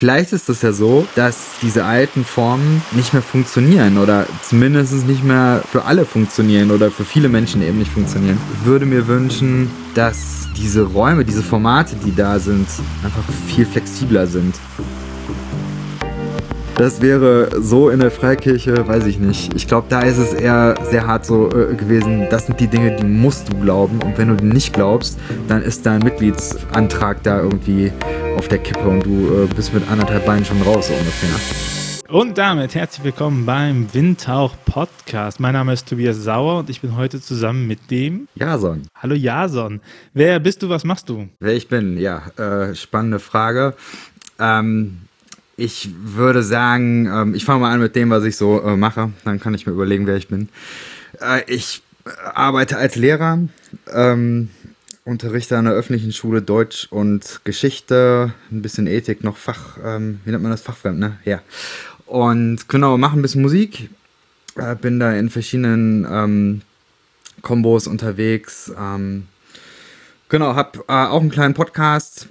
Vielleicht ist es ja so, dass diese alten Formen nicht mehr funktionieren oder zumindest nicht mehr für alle funktionieren oder für viele Menschen eben nicht funktionieren. Ich würde mir wünschen, dass diese Räume, diese Formate, die da sind, einfach viel flexibler sind. Das wäre so in der Freikirche, weiß ich nicht. Ich glaube, da ist es eher sehr hart so äh, gewesen. Das sind die Dinge, die musst du glauben. Und wenn du die nicht glaubst, dann ist dein Mitgliedsantrag da irgendwie auf der Kippe und du äh, bist mit anderthalb Beinen schon raus so ungefähr. Und damit herzlich willkommen beim Windtauch Podcast. Mein Name ist Tobias Sauer und ich bin heute zusammen mit dem Jason. Hallo Jason. Wer bist du, was machst du? Wer ich bin, ja, äh, spannende Frage. Ähm, ich würde sagen, ähm, ich fange mal an mit dem, was ich so äh, mache. Dann kann ich mir überlegen, wer ich bin. Äh, ich arbeite als Lehrer, ähm, unterrichte an der öffentlichen Schule Deutsch und Geschichte, ein bisschen Ethik, noch Fach, ähm, wie nennt man das? Fachfremd, ne? Ja. Und genau, mache ein bisschen Musik. Äh, bin da in verschiedenen ähm, Kombos unterwegs. Ähm, genau, habe äh, auch einen kleinen Podcast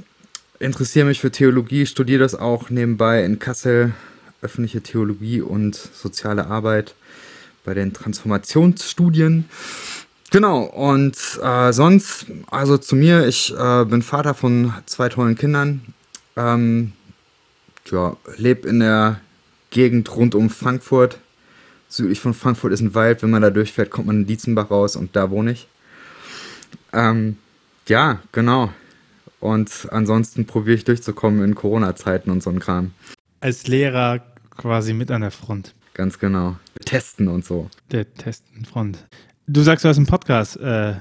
interessiere mich für Theologie, studiere das auch nebenbei in Kassel, öffentliche Theologie und soziale Arbeit bei den Transformationsstudien. Genau, und äh, sonst, also zu mir, ich äh, bin Vater von zwei tollen Kindern. Ähm, ja, lebe in der Gegend rund um Frankfurt. Südlich von Frankfurt ist ein Wald, wenn man da durchfährt, kommt man in Dietzenbach raus und da wohne ich. Ähm, ja, genau. Und ansonsten probiere ich durchzukommen in Corona-Zeiten und so ein Kram. Als Lehrer quasi mit an der Front. Ganz genau. Testen und so. Der Testenfront. Du sagst, du hast einen Podcast. Äh,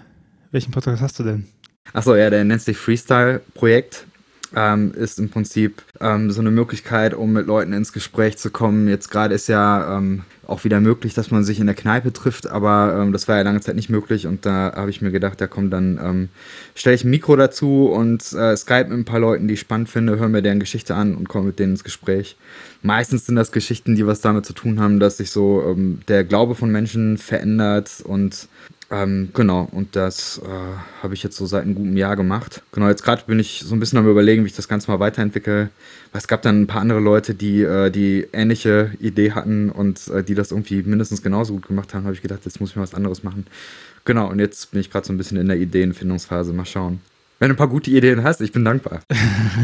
welchen Podcast hast du denn? Achso, ja, der nennt sich Freestyle-Projekt ähm, ist im Prinzip ähm, so eine Möglichkeit, um mit Leuten ins Gespräch zu kommen. Jetzt gerade ist ja ähm, auch wieder möglich, dass man sich in der Kneipe trifft, aber ähm, das war ja lange Zeit nicht möglich und da habe ich mir gedacht, da kommt dann, ähm, stelle ich ein Mikro dazu und äh, Skype mit ein paar Leuten, die ich spannend finde, höre mir deren Geschichte an und komme mit denen ins Gespräch. Meistens sind das Geschichten, die was damit zu tun haben, dass sich so ähm, der Glaube von Menschen verändert und ähm, genau, und das äh, habe ich jetzt so seit einem guten Jahr gemacht. Genau, jetzt gerade bin ich so ein bisschen am überlegen, wie ich das Ganze mal weiterentwickle. Weil es gab dann ein paar andere Leute, die äh, die ähnliche Idee hatten und äh, die das irgendwie mindestens genauso gut gemacht haben. habe ich gedacht, jetzt muss ich mal was anderes machen. Genau, und jetzt bin ich gerade so ein bisschen in der Ideenfindungsphase. Mal schauen. Wenn du ein paar gute Ideen hast, ich bin dankbar.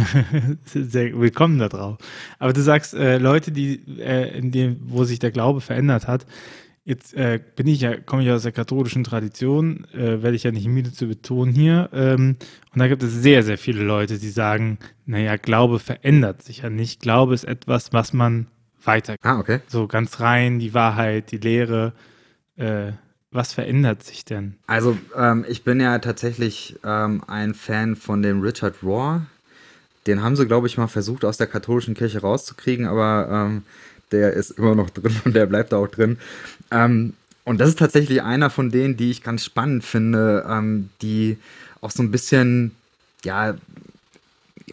Sehr willkommen da drauf. Aber du sagst, äh, Leute, die, äh, in dem, wo sich der Glaube verändert hat, Jetzt äh, bin ich ja, komme ich aus der katholischen Tradition, äh, werde ich ja nicht müde zu betonen hier. Ähm, und da gibt es sehr, sehr viele Leute, die sagen, naja, Glaube verändert sich ja nicht. Glaube ist etwas, was man weiter. Ah, okay. So ganz rein, die Wahrheit, die Lehre. Äh, was verändert sich denn? Also, ähm, ich bin ja tatsächlich ähm, ein Fan von dem Richard Rohr. Den haben sie, glaube ich, mal versucht, aus der katholischen Kirche rauszukriegen, aber ähm, der ist immer noch drin und der bleibt auch drin. Ähm, und das ist tatsächlich einer von denen, die ich ganz spannend finde, ähm, die auch so ein bisschen, ja,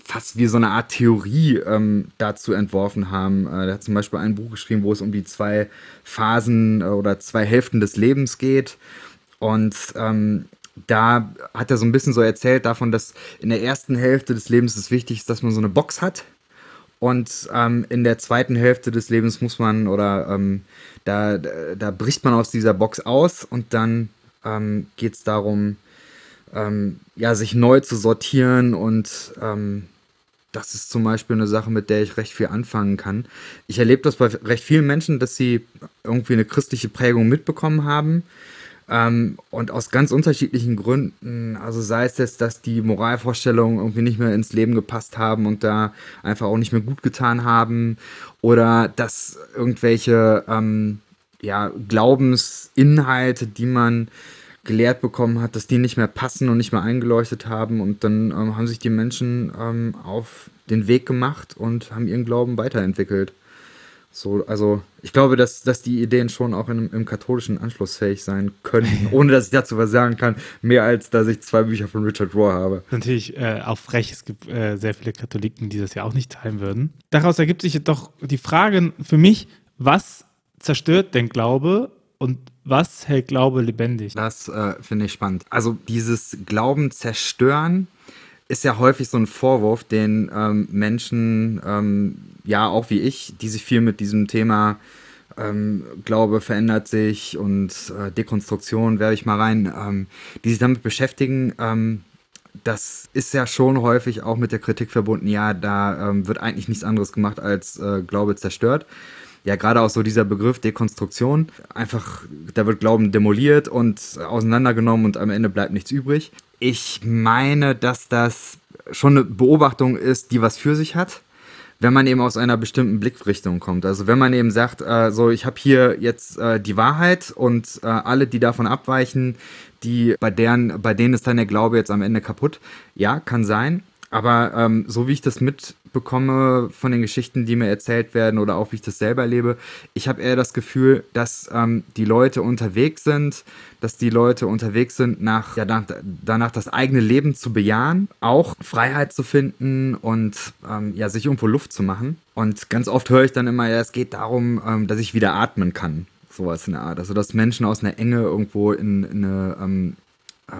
fast wie so eine Art Theorie ähm, dazu entworfen haben. Äh, der hat zum Beispiel ein Buch geschrieben, wo es um die zwei Phasen äh, oder zwei Hälften des Lebens geht. Und ähm, da hat er so ein bisschen so erzählt davon, dass in der ersten Hälfte des Lebens es wichtig ist, dass man so eine Box hat, und ähm, in der zweiten Hälfte des Lebens muss man oder ähm, da, da bricht man aus dieser Box aus und dann ähm, geht es darum, ähm, ja, sich neu zu sortieren und ähm, das ist zum Beispiel eine Sache, mit der ich recht viel anfangen kann. Ich erlebe das bei recht vielen Menschen, dass sie irgendwie eine christliche Prägung mitbekommen haben ähm, und aus ganz unterschiedlichen Gründen, also sei es jetzt, dass die Moralvorstellungen irgendwie nicht mehr ins Leben gepasst haben und da einfach auch nicht mehr gut getan haben, oder dass irgendwelche ähm, ja, Glaubensinhalte, die man gelehrt bekommen hat, dass die nicht mehr passen und nicht mehr eingeleuchtet haben. Und dann ähm, haben sich die Menschen ähm, auf den Weg gemacht und haben ihren Glauben weiterentwickelt. So, also ich glaube, dass, dass die Ideen schon auch in, im katholischen anschlussfähig sein können, ohne dass ich dazu was sagen kann, mehr als dass ich zwei Bücher von Richard Rohr habe. Natürlich äh, auch frech, es gibt äh, sehr viele Katholiken, die das ja auch nicht teilen würden. Daraus ergibt sich doch die Frage für mich, was zerstört denn Glaube und was hält Glaube lebendig? Das äh, finde ich spannend. Also dieses Glauben zerstören ist ja häufig so ein Vorwurf, den ähm, Menschen, ähm, ja auch wie ich, die sich viel mit diesem Thema ähm, Glaube verändert sich und äh, Dekonstruktion, werde ich mal rein, ähm, die sich damit beschäftigen, ähm, das ist ja schon häufig auch mit der Kritik verbunden, ja, da ähm, wird eigentlich nichts anderes gemacht als äh, Glaube zerstört. Ja, gerade auch so dieser Begriff Dekonstruktion. Einfach, da wird Glauben demoliert und auseinandergenommen und am Ende bleibt nichts übrig. Ich meine, dass das schon eine Beobachtung ist, die was für sich hat wenn man eben aus einer bestimmten Blickrichtung kommt. Also wenn man eben sagt, äh, so ich habe hier jetzt äh, die Wahrheit und äh, alle, die davon abweichen, die bei deren, bei denen ist dann der Glaube jetzt am Ende kaputt. Ja, kann sein. Aber ähm, so wie ich das mitbekomme von den Geschichten, die mir erzählt werden oder auch wie ich das selber erlebe, ich habe eher das Gefühl, dass ähm, die Leute unterwegs sind, dass die Leute unterwegs sind, nach, ja, danach, danach das eigene Leben zu bejahen, auch Freiheit zu finden und ähm, ja, sich irgendwo Luft zu machen. Und ganz oft höre ich dann immer, ja, es geht darum, ähm, dass ich wieder atmen kann. Sowas in der Art. Also, dass Menschen aus einer Enge irgendwo in, in eine ähm, äh,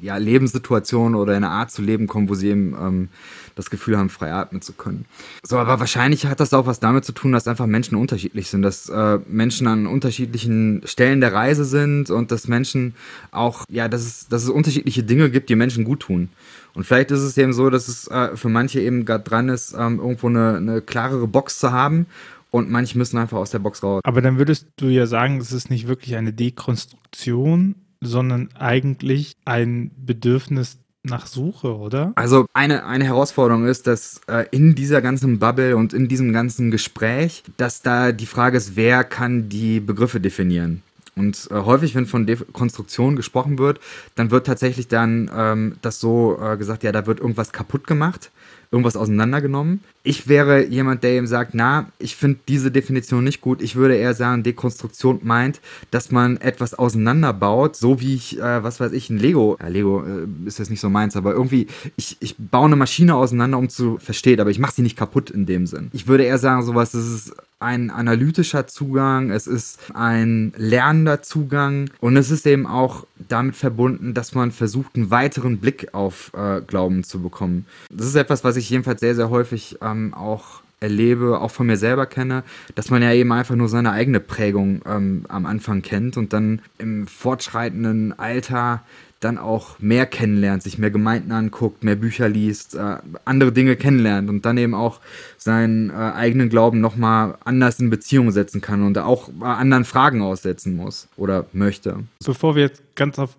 ja, Lebenssituation oder in eine Art zu leben kommen, wo sie eben ähm, das Gefühl haben, frei atmen zu können. So, aber wahrscheinlich hat das auch was damit zu tun, dass einfach Menschen unterschiedlich sind, dass äh, Menschen an unterschiedlichen Stellen der Reise sind und dass Menschen auch, ja, dass es, dass es unterschiedliche Dinge gibt, die Menschen gut tun. Und vielleicht ist es eben so, dass es äh, für manche eben gerade dran ist, ähm, irgendwo eine, eine klarere Box zu haben und manche müssen einfach aus der Box raus. Aber dann würdest du ja sagen, es ist nicht wirklich eine Dekonstruktion, sondern eigentlich ein Bedürfnis nach Suche, oder? Also eine, eine Herausforderung ist, dass äh, in dieser ganzen Bubble und in diesem ganzen Gespräch, dass da die Frage ist, wer kann die Begriffe definieren? Und äh, häufig, wenn von Dekonstruktion gesprochen wird, dann wird tatsächlich dann ähm, das so äh, gesagt, ja, da wird irgendwas kaputt gemacht irgendwas auseinandergenommen. Ich wäre jemand, der eben sagt, na, ich finde diese Definition nicht gut. Ich würde eher sagen, Dekonstruktion meint, dass man etwas auseinanderbaut, so wie ich, äh, was weiß ich, ein Lego, ja, Lego äh, ist jetzt nicht so meins, aber irgendwie, ich, ich baue eine Maschine auseinander, um zu verstehen, aber ich mache sie nicht kaputt in dem Sinn. Ich würde eher sagen, sowas, ist ein analytischer Zugang, es ist ein lernender Zugang und es ist eben auch damit verbunden, dass man versucht, einen weiteren Blick auf äh, Glauben zu bekommen. Das ist etwas, was ich jedenfalls sehr, sehr häufig ähm, auch erlebe, auch von mir selber kenne, dass man ja eben einfach nur seine eigene Prägung ähm, am Anfang kennt und dann im fortschreitenden Alter dann auch mehr kennenlernt, sich mehr Gemeinden anguckt, mehr Bücher liest, äh, andere Dinge kennenlernt und dann eben auch seinen äh, eigenen Glauben nochmal anders in Beziehung setzen kann und auch äh, anderen Fragen aussetzen muss oder möchte. Bevor wir jetzt ganz auf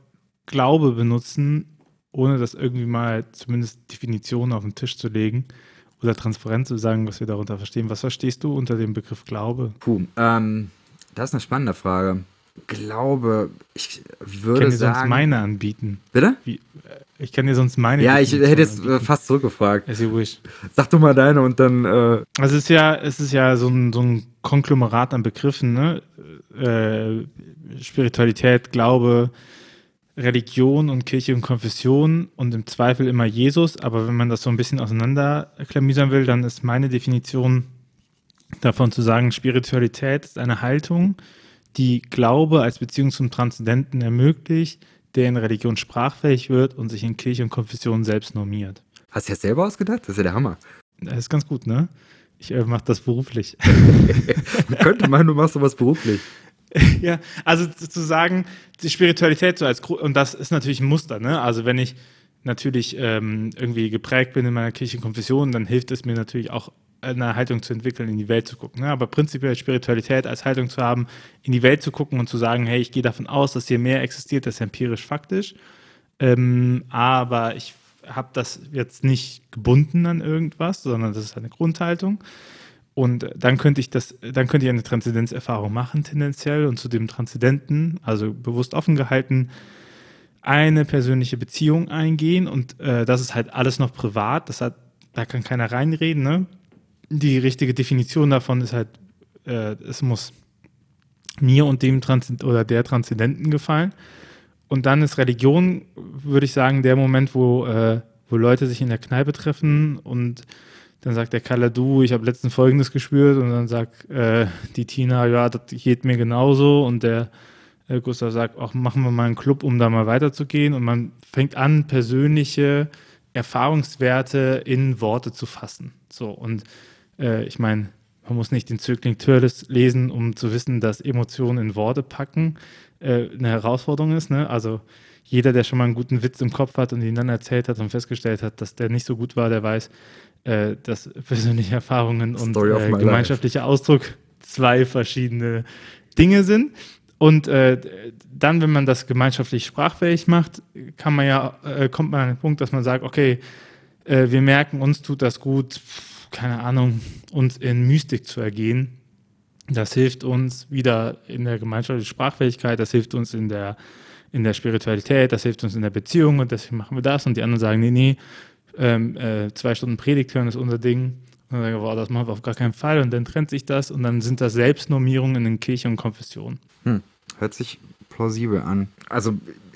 Glaube benutzen, ohne das irgendwie mal zumindest Definitionen auf den Tisch zu legen oder transparent zu sagen, was wir darunter verstehen, was verstehst du unter dem Begriff Glaube? Puh, ähm, das ist eine spannende Frage glaube, ich würde ich kann dir sagen. sonst meine anbieten. Bitte? Wie, äh, ich kann dir sonst meine. Ja, ich hätte jetzt anbieten. fast zurückgefragt. As you wish. Sag du mal deine und dann. Äh also es ist ja, es ist ja so ein, so ein Konglomerat an Begriffen, ne? Äh, Spiritualität, Glaube, Religion und Kirche und Konfession und im Zweifel immer Jesus. Aber wenn man das so ein bisschen auseinanderklamüsern will, dann ist meine Definition davon zu sagen, Spiritualität ist eine Haltung, die Glaube als Beziehung zum Transzendenten ermöglicht, der in Religion sprachfähig wird und sich in Kirche und Konfession selbst normiert. Hast du das selber ausgedacht? Das ist ja der Hammer. Das ist ganz gut, ne? Ich äh, mache das beruflich. Man könnte meinen, du machst sowas beruflich. ja, also zu sagen, die Spiritualität so als und das ist natürlich ein Muster, ne? Also wenn ich natürlich ähm, irgendwie geprägt bin in meiner Kirche Konfession, dann hilft es mir natürlich auch eine Haltung zu entwickeln, in die Welt zu gucken. Ne? Aber prinzipiell Spiritualität als Haltung zu haben, in die Welt zu gucken und zu sagen, hey, ich gehe davon aus, dass hier mehr existiert, das ist empirisch faktisch. Ähm, aber ich habe das jetzt nicht gebunden an irgendwas, sondern das ist eine Grundhaltung. Und dann könnte ich das, dann könnte ich eine Transzendenzerfahrung machen, tendenziell, und zu dem Transzendenten, also bewusst offen gehalten, eine persönliche Beziehung eingehen. Und äh, das ist halt alles noch privat, das hat, da kann keiner reinreden, ne? die richtige Definition davon ist halt, äh, es muss mir und dem Transzend oder der Transzendenten gefallen. Und dann ist Religion, würde ich sagen, der Moment, wo, äh, wo Leute sich in der Kneipe treffen und dann sagt der Kalle, du, ich habe letztens Folgendes gespürt und dann sagt äh, die Tina, ja, das geht mir genauso und der äh, Gustav sagt, auch machen wir mal einen Club, um da mal weiterzugehen und man fängt an, persönliche Erfahrungswerte in Worte zu fassen. So, und äh, ich meine, man muss nicht den Zögling Törles lesen, um zu wissen, dass Emotionen in Worte packen äh, eine Herausforderung ist. Ne? Also jeder, der schon mal einen guten Witz im Kopf hat und ihn dann erzählt hat und festgestellt hat, dass der nicht so gut war, der weiß, äh, dass persönliche Erfahrungen und äh, gemeinschaftlicher Ausdruck zwei verschiedene Dinge sind. Und äh, dann, wenn man das gemeinschaftlich sprachfähig macht, kann man ja, äh, kommt man an den Punkt, dass man sagt, okay, äh, wir merken, uns tut das gut, keine Ahnung, uns in Mystik zu ergehen. Das hilft uns wieder in der gemeinschaftlichen Sprachfähigkeit, das hilft uns in der, in der Spiritualität, das hilft uns in der Beziehung und deswegen machen wir das. Und die anderen sagen, nee, nee, ähm, äh, zwei Stunden Predigt hören ist unser Ding. Und dann sagen wir, wow, das machen wir auf gar keinen Fall. Und dann trennt sich das und dann sind das Selbstnormierungen in den Kirche und Konfessionen. Hm. Hört sich plausibel an. Also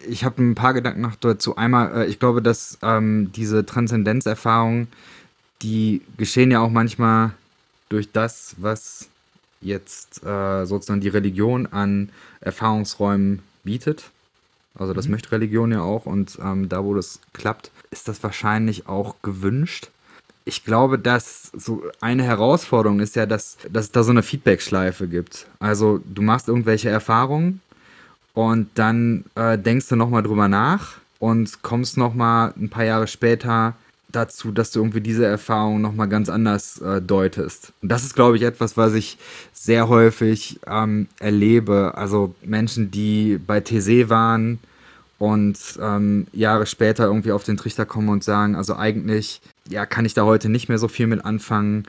ich habe ein paar Gedanken noch dazu. Einmal, äh, ich glaube, dass ähm, diese Transzendenzerfahrungen, die geschehen ja auch manchmal durch das, was jetzt äh, sozusagen die Religion an Erfahrungsräumen bietet. Also das mhm. möchte Religion ja auch und ähm, da, wo das klappt, ist das wahrscheinlich auch gewünscht. Ich glaube, dass so eine Herausforderung ist ja, dass, dass es da so eine Feedback-Schleife gibt. Also du machst irgendwelche Erfahrungen und dann äh, denkst du nochmal drüber nach und kommst nochmal ein paar Jahre später dazu, dass du irgendwie diese Erfahrung nochmal ganz anders äh, deutest. Und das ist, glaube ich, etwas, was ich sehr häufig ähm, erlebe. Also Menschen, die bei TC waren und ähm, Jahre später irgendwie auf den Trichter kommen und sagen, also eigentlich, ja, kann ich da heute nicht mehr so viel mit anfangen.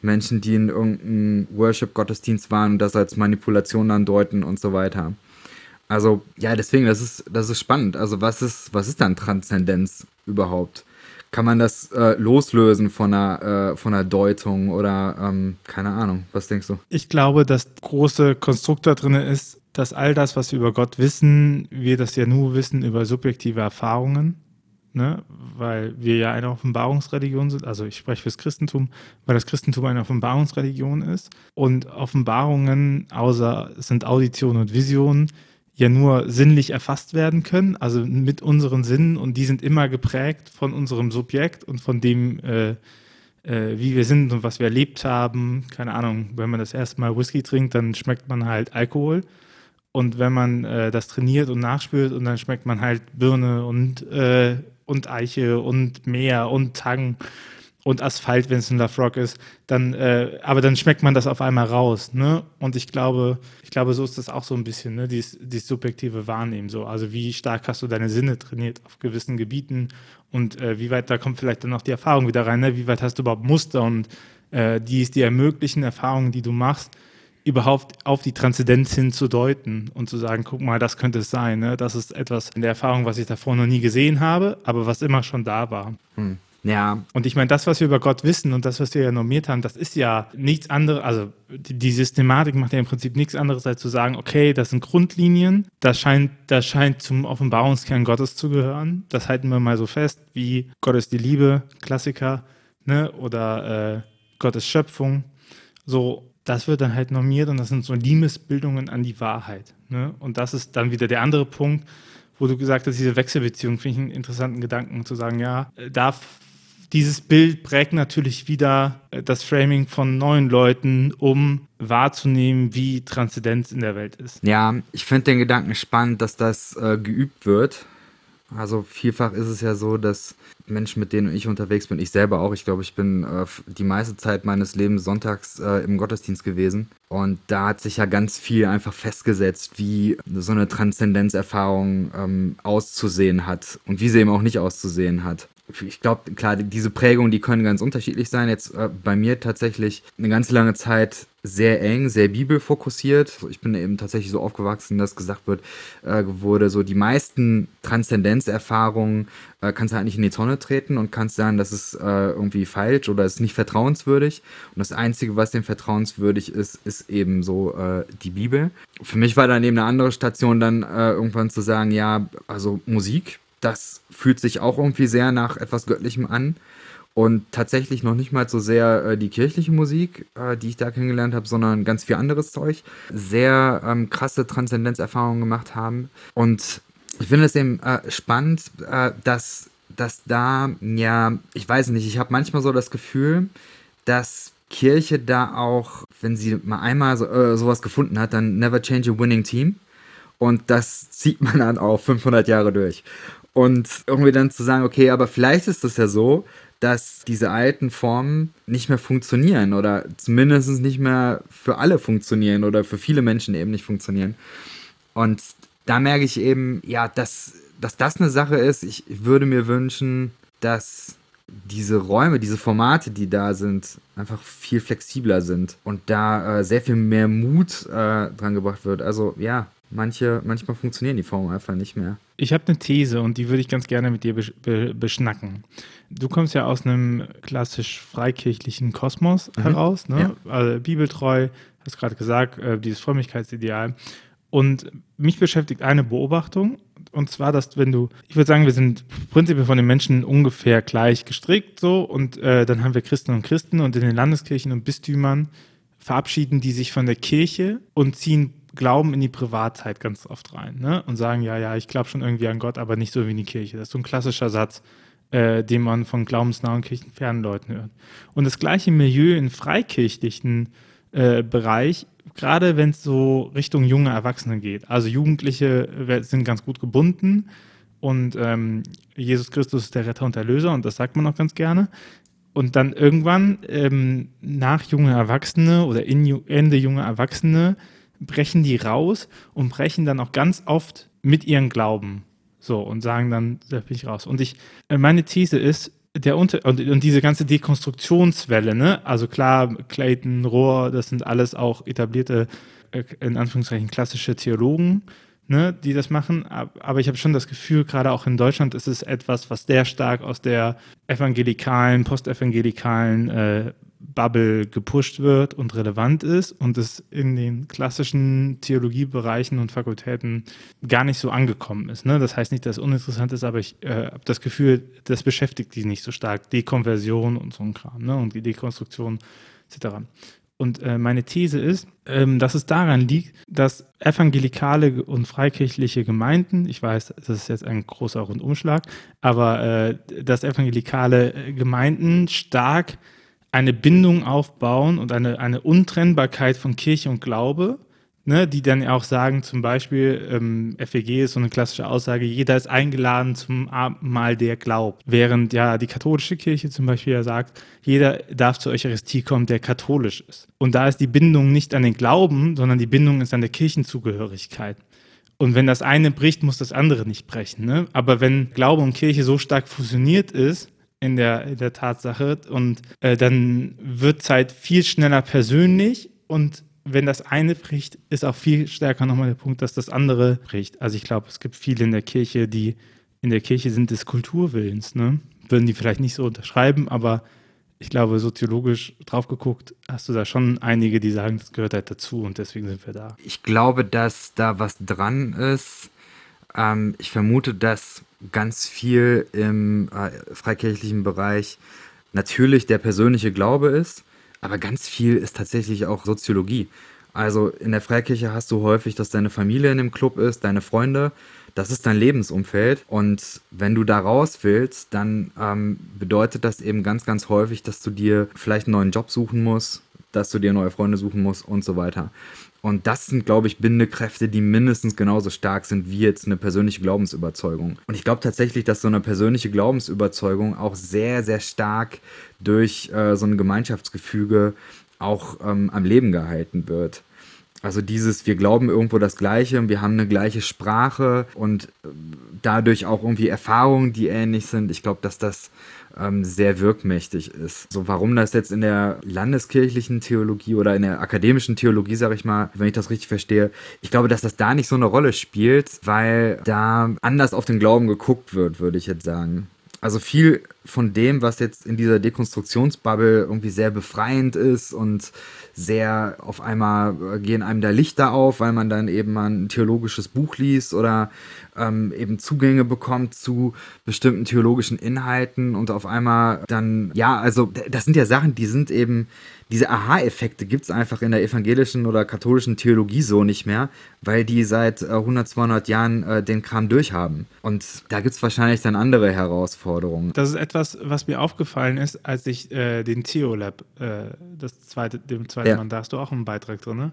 Menschen, die in irgendeinem Worship-Gottesdienst waren und das als Manipulation dann deuten und so weiter. Also, ja, deswegen, das ist, das ist spannend. Also, was ist, was ist dann Transzendenz überhaupt? kann man das äh, loslösen von einer, äh, von einer Deutung oder ähm, keine Ahnung. Was denkst du? Ich glaube, das große Konstrukt da drin ist, dass all das, was wir über Gott wissen, wir das ja nur wissen über subjektive Erfahrungen. Ne? Weil wir ja eine Offenbarungsreligion sind, also ich spreche fürs Christentum, weil das Christentum eine Offenbarungsreligion ist. Und Offenbarungen außer sind Audition und Vision ja nur sinnlich erfasst werden können, also mit unseren Sinnen und die sind immer geprägt von unserem Subjekt und von dem, äh, äh, wie wir sind und was wir erlebt haben. Keine Ahnung, wenn man das erste Mal Whisky trinkt, dann schmeckt man halt Alkohol. Und wenn man äh, das trainiert und nachspürt und dann schmeckt man halt Birne und, äh, und Eiche und Meer und Tang und Asphalt, wenn es ein Love Rock ist, dann, äh, aber dann schmeckt man das auf einmal raus, ne? Und ich glaube, ich glaube, so ist das auch so ein bisschen, ne? Dies, dies subjektive Wahrnehmen so. Also wie stark hast du deine Sinne trainiert auf gewissen Gebieten und äh, wie weit, da kommt vielleicht dann auch die Erfahrung wieder rein, ne? Wie weit hast du überhaupt Muster und äh, die es dir ermöglichen, Erfahrungen, die du machst, überhaupt auf die Transzendenz hin zu deuten und zu sagen, guck mal, das könnte es sein. Ne? Das ist etwas in der Erfahrung, was ich davor noch nie gesehen habe, aber was immer schon da war. Hm. Ja. Und ich meine, das, was wir über Gott wissen und das, was wir ja normiert haben, das ist ja nichts anderes, also die, die, Systematik macht ja im Prinzip nichts anderes, als zu sagen, okay, das sind Grundlinien, das scheint, das scheint zum Offenbarungskern Gottes zu gehören. Das halten wir mal so fest, wie Gott ist die Liebe, Klassiker, ne? Oder äh, Gott ist Schöpfung. So, das wird dann halt normiert und das sind so Liebesbildungen an die Wahrheit. Ne? Und das ist dann wieder der andere Punkt, wo du gesagt hast, diese Wechselbeziehung, finde ich einen interessanten Gedanken, zu sagen, ja, äh, darf dieses Bild prägt natürlich wieder äh, das Framing von neuen Leuten, um wahrzunehmen, wie Transzendenz in der Welt ist. Ja, ich finde den Gedanken spannend, dass das äh, geübt wird. Also vielfach ist es ja so, dass Menschen, mit denen ich unterwegs bin, ich selber auch, ich glaube, ich bin äh, die meiste Zeit meines Lebens sonntags äh, im Gottesdienst gewesen. Und da hat sich ja ganz viel einfach festgesetzt, wie so eine Transzendenzerfahrung ähm, auszusehen hat und wie sie eben auch nicht auszusehen hat ich glaube, klar, diese Prägungen, die können ganz unterschiedlich sein. Jetzt äh, bei mir tatsächlich eine ganz lange Zeit sehr eng, sehr bibelfokussiert. Ich bin eben tatsächlich so aufgewachsen, dass gesagt wird, äh, wurde, so die meisten Transzendenzerfahrungen äh, kannst du halt nicht in die Tonne treten und kannst sagen, das ist äh, irgendwie falsch oder ist nicht vertrauenswürdig. Und das Einzige, was dem vertrauenswürdig ist, ist eben so äh, die Bibel. Für mich war dann eben eine andere Station dann äh, irgendwann zu sagen, ja, also Musik das fühlt sich auch irgendwie sehr nach etwas Göttlichem an. Und tatsächlich noch nicht mal so sehr äh, die kirchliche Musik, äh, die ich da kennengelernt habe, sondern ganz viel anderes Zeug. Sehr ähm, krasse Transzendenzerfahrungen gemacht haben. Und ich finde es eben äh, spannend, äh, dass dass da, ja, ich weiß nicht, ich habe manchmal so das Gefühl, dass Kirche da auch, wenn sie mal einmal so, äh, sowas gefunden hat, dann never change a winning team. Und das zieht man dann auch 500 Jahre durch. Und irgendwie dann zu sagen, okay, aber vielleicht ist das ja so, dass diese alten Formen nicht mehr funktionieren oder zumindest nicht mehr für alle funktionieren oder für viele Menschen eben nicht funktionieren. Und da merke ich eben, ja, dass, dass das eine Sache ist. Ich würde mir wünschen, dass diese Räume, diese Formate, die da sind, einfach viel flexibler sind und da äh, sehr viel mehr Mut äh, dran gebracht wird. Also ja, manche, manchmal funktionieren die Formen einfach nicht mehr. Ich habe eine These und die würde ich ganz gerne mit dir besch be beschnacken. Du kommst ja aus einem klassisch freikirchlichen Kosmos mhm. heraus, ne? Ja. Also bibeltreu, hast gerade gesagt, äh, dieses Frömmigkeitsideal. Und mich beschäftigt eine Beobachtung, und zwar, dass wenn du, ich würde sagen, wir sind prinzipiell von den Menschen ungefähr gleich gestrickt so und äh, dann haben wir Christen und Christen und in den Landeskirchen und Bistümern verabschieden die sich von der Kirche und ziehen Glauben in die Privatheit ganz oft rein ne? und sagen, ja, ja, ich glaube schon irgendwie an Gott, aber nicht so wie in die Kirche. Das ist so ein klassischer Satz, äh, den man von glaubensnahen kirchenfernen Leuten hört. Und das gleiche Milieu im freikirchlichen äh, Bereich, gerade wenn es so Richtung junge Erwachsene geht. Also Jugendliche sind ganz gut gebunden und ähm, Jesus Christus ist der Retter und Erlöser und das sagt man auch ganz gerne. Und dann irgendwann ähm, nach junge Erwachsene oder in Ende junge Erwachsene brechen die raus und brechen dann auch ganz oft mit ihrem Glauben. So, und sagen dann, da bin ich raus. Und ich, äh, meine These ist, der Unter und, und, diese ganze Dekonstruktionswelle, ne? Also klar, Clayton, Rohr, das sind alles auch etablierte, äh, in Anführungszeichen klassische Theologen, ne, die das machen. Aber ich habe schon das Gefühl, gerade auch in Deutschland ist es etwas, was sehr stark aus der evangelikalen, postevangelikalen äh, Bubble gepusht wird und relevant ist und es in den klassischen Theologiebereichen und Fakultäten gar nicht so angekommen ist. Ne? Das heißt nicht, dass es uninteressant ist, aber ich äh, habe das Gefühl, das beschäftigt die nicht so stark. Dekonversion und so ein Kram ne? und die Dekonstruktion etc. Und äh, meine These ist, ähm, dass es daran liegt, dass evangelikale und freikirchliche Gemeinden, ich weiß, das ist jetzt ein großer Rundumschlag, aber äh, dass evangelikale äh, Gemeinden stark eine Bindung aufbauen und eine, eine Untrennbarkeit von Kirche und Glaube, ne, die dann auch sagen, zum Beispiel, ähm, FEG ist so eine klassische Aussage, jeder ist eingeladen zum Abendmahl, der glaubt. Während ja die katholische Kirche zum Beispiel ja sagt, jeder darf zur Eucharistie kommen, der katholisch ist. Und da ist die Bindung nicht an den Glauben, sondern die Bindung ist an der Kirchenzugehörigkeit. Und wenn das eine bricht, muss das andere nicht brechen. Ne? Aber wenn Glaube und Kirche so stark fusioniert ist, in der, in der Tatsache. Und äh, dann wird es halt viel schneller persönlich und wenn das eine bricht, ist auch viel stärker nochmal der Punkt, dass das andere bricht. Also ich glaube, es gibt viele in der Kirche, die in der Kirche sind des Kulturwillens. Ne? Würden die vielleicht nicht so unterschreiben, aber ich glaube, soziologisch drauf geguckt, hast du da schon einige, die sagen, das gehört halt dazu und deswegen sind wir da. Ich glaube, dass da was dran ist. Ähm, ich vermute, dass ganz viel im äh, freikirchlichen Bereich natürlich der persönliche Glaube ist, aber ganz viel ist tatsächlich auch Soziologie. Also in der Freikirche hast du häufig, dass deine Familie in dem Club ist, deine Freunde, das ist dein Lebensumfeld. Und wenn du da raus willst, dann ähm, bedeutet das eben ganz, ganz häufig, dass du dir vielleicht einen neuen Job suchen musst, dass du dir neue Freunde suchen musst und so weiter. Und das sind, glaube ich, Bindekräfte, die mindestens genauso stark sind wie jetzt eine persönliche Glaubensüberzeugung. Und ich glaube tatsächlich, dass so eine persönliche Glaubensüberzeugung auch sehr, sehr stark durch äh, so ein Gemeinschaftsgefüge auch ähm, am Leben gehalten wird. Also dieses, wir glauben irgendwo das Gleiche und wir haben eine gleiche Sprache und äh, dadurch auch irgendwie Erfahrungen, die ähnlich sind. Ich glaube, dass das ähm, sehr wirkmächtig ist. So, warum das jetzt in der landeskirchlichen Theologie oder in der akademischen Theologie, sage ich mal, wenn ich das richtig verstehe, ich glaube, dass das da nicht so eine Rolle spielt, weil da anders auf den Glauben geguckt wird, würde ich jetzt sagen. Also viel von dem, was jetzt in dieser Dekonstruktionsbubble irgendwie sehr befreiend ist und sehr auf einmal äh, gehen einem da Lichter auf, weil man dann eben mal ein theologisches Buch liest oder ähm, eben Zugänge bekommt zu bestimmten theologischen Inhalten und auf einmal dann, ja, also das sind ja Sachen, die sind eben, diese Aha-Effekte gibt es einfach in der evangelischen oder katholischen Theologie so nicht mehr, weil die seit äh, 100, 200 Jahren äh, den Kram durchhaben. Und da gibt es wahrscheinlich dann andere Herausforderungen Herausforderung. Das ist etwas, was mir aufgefallen ist, als ich äh, den Theolab, äh, das zweite, dem zweiten Ja. Mann, da hast du auch einen Beitrag drin,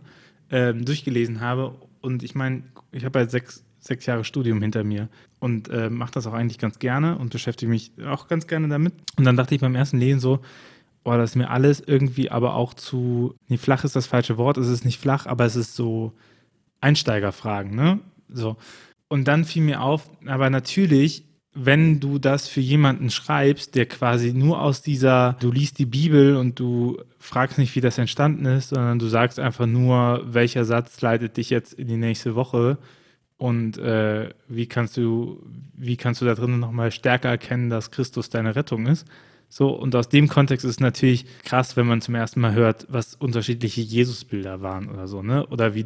ähm, durchgelesen habe. Und ich meine, ich habe ja sechs, sechs Jahre Studium hinter mir und äh, mache das auch eigentlich ganz gerne und beschäftige mich auch ganz gerne damit. Und dann dachte ich beim ersten Lesen so, boah, das ist mir alles irgendwie aber auch zu, nee, flach ist das falsche Wort, es ist nicht flach, aber es ist so Einsteigerfragen, ne? So. Und dann fiel mir auf, aber natürlich, wenn du das für jemanden schreibst, der quasi nur aus dieser, du liest die Bibel und du fragst nicht, wie das entstanden ist, sondern du sagst einfach nur, welcher Satz leitet dich jetzt in die nächste Woche und äh, wie kannst du, wie kannst du da drinnen nochmal stärker erkennen, dass Christus deine Rettung ist. So, und aus dem Kontext ist es natürlich krass, wenn man zum ersten Mal hört, was unterschiedliche Jesusbilder waren oder so, ne? Oder wie,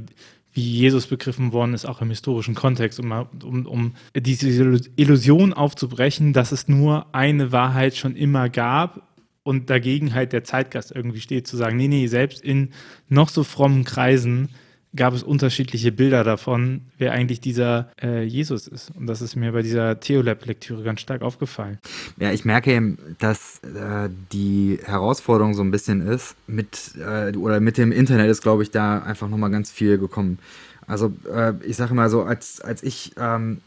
wie Jesus begriffen worden ist, auch im historischen Kontext, um, um, um diese Illusion aufzubrechen, dass es nur eine Wahrheit schon immer gab und dagegen halt der Zeitgeist irgendwie steht, zu sagen, nee, nee, selbst in noch so frommen Kreisen gab es unterschiedliche Bilder davon, wer eigentlich dieser äh, Jesus ist. Und das ist mir bei dieser Theolab-Lektüre ganz stark aufgefallen. Ja, ich merke eben, dass äh, die Herausforderung so ein bisschen ist, mit, äh, oder mit dem Internet ist, glaube ich, da einfach nochmal ganz viel gekommen. Also äh, ich sage mal so, als, als ich ähm,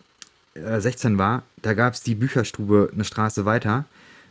äh, 16 war, da gab es die Bücherstube eine Straße weiter.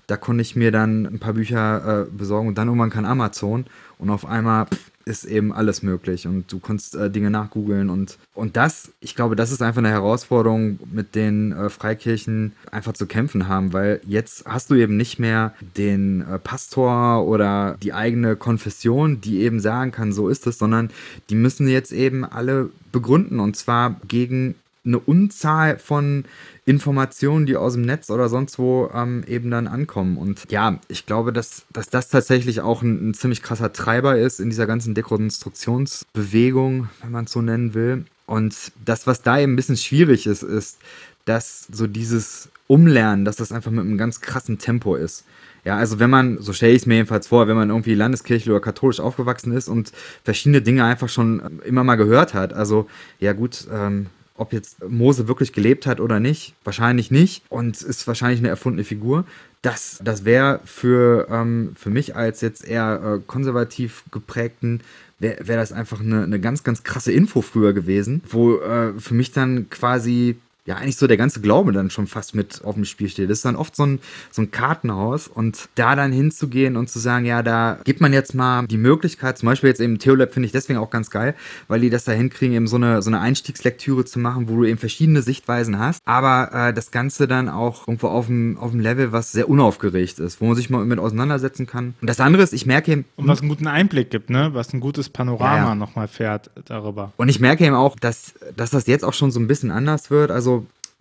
Da konnte ich mir dann ein paar Bücher äh, besorgen und dann irgendwann kann Amazon und auf einmal pff, ist eben alles möglich und du kannst äh, Dinge nachgoogeln und, und das, ich glaube, das ist einfach eine Herausforderung, mit den äh, Freikirchen einfach zu kämpfen haben, weil jetzt hast du eben nicht mehr den äh, Pastor oder die eigene Konfession, die eben sagen kann, so ist es, sondern die müssen jetzt eben alle begründen und zwar gegen eine Unzahl von Informationen, die aus dem Netz oder sonst wo ähm, eben dann ankommen. Und ja, ich glaube, dass, dass das tatsächlich auch ein, ein ziemlich krasser Treiber ist in dieser ganzen Dekonstruktionsbewegung, wenn man es so nennen will. Und das, was da eben ein bisschen schwierig ist, ist, dass so dieses Umlernen, dass das einfach mit einem ganz krassen Tempo ist. Ja, also wenn man, so stelle ich es mir jedenfalls vor, wenn man irgendwie landeskirchlich oder katholisch aufgewachsen ist und verschiedene Dinge einfach schon immer mal gehört hat. Also, ja gut, ähm, ob jetzt Mose wirklich gelebt hat oder nicht, wahrscheinlich nicht und ist wahrscheinlich eine erfundene Figur. Das, das wäre für, ähm, für mich als jetzt eher äh, konservativ geprägten, wäre wär das einfach eine, eine ganz, ganz krasse Info früher gewesen, wo äh, für mich dann quasi ja eigentlich so der ganze Glaube dann schon fast mit auf dem Spiel steht. Das ist dann oft so ein, so ein Kartenhaus und da dann hinzugehen und zu sagen, ja, da gibt man jetzt mal die Möglichkeit, zum Beispiel jetzt eben Theolab finde ich deswegen auch ganz geil, weil die das da hinkriegen, eben so eine, so eine Einstiegslektüre zu machen, wo du eben verschiedene Sichtweisen hast, aber äh, das Ganze dann auch irgendwo auf dem, auf dem Level, was sehr unaufgeregt ist, wo man sich mal mit auseinandersetzen kann. Und das andere ist, ich merke eben, Und was einen guten Einblick gibt, ne? Was ein gutes Panorama Ja, ja. nochmal fährt darüber. Und ich merke eben auch, dass, dass das jetzt auch schon so ein bisschen anders wird. Also,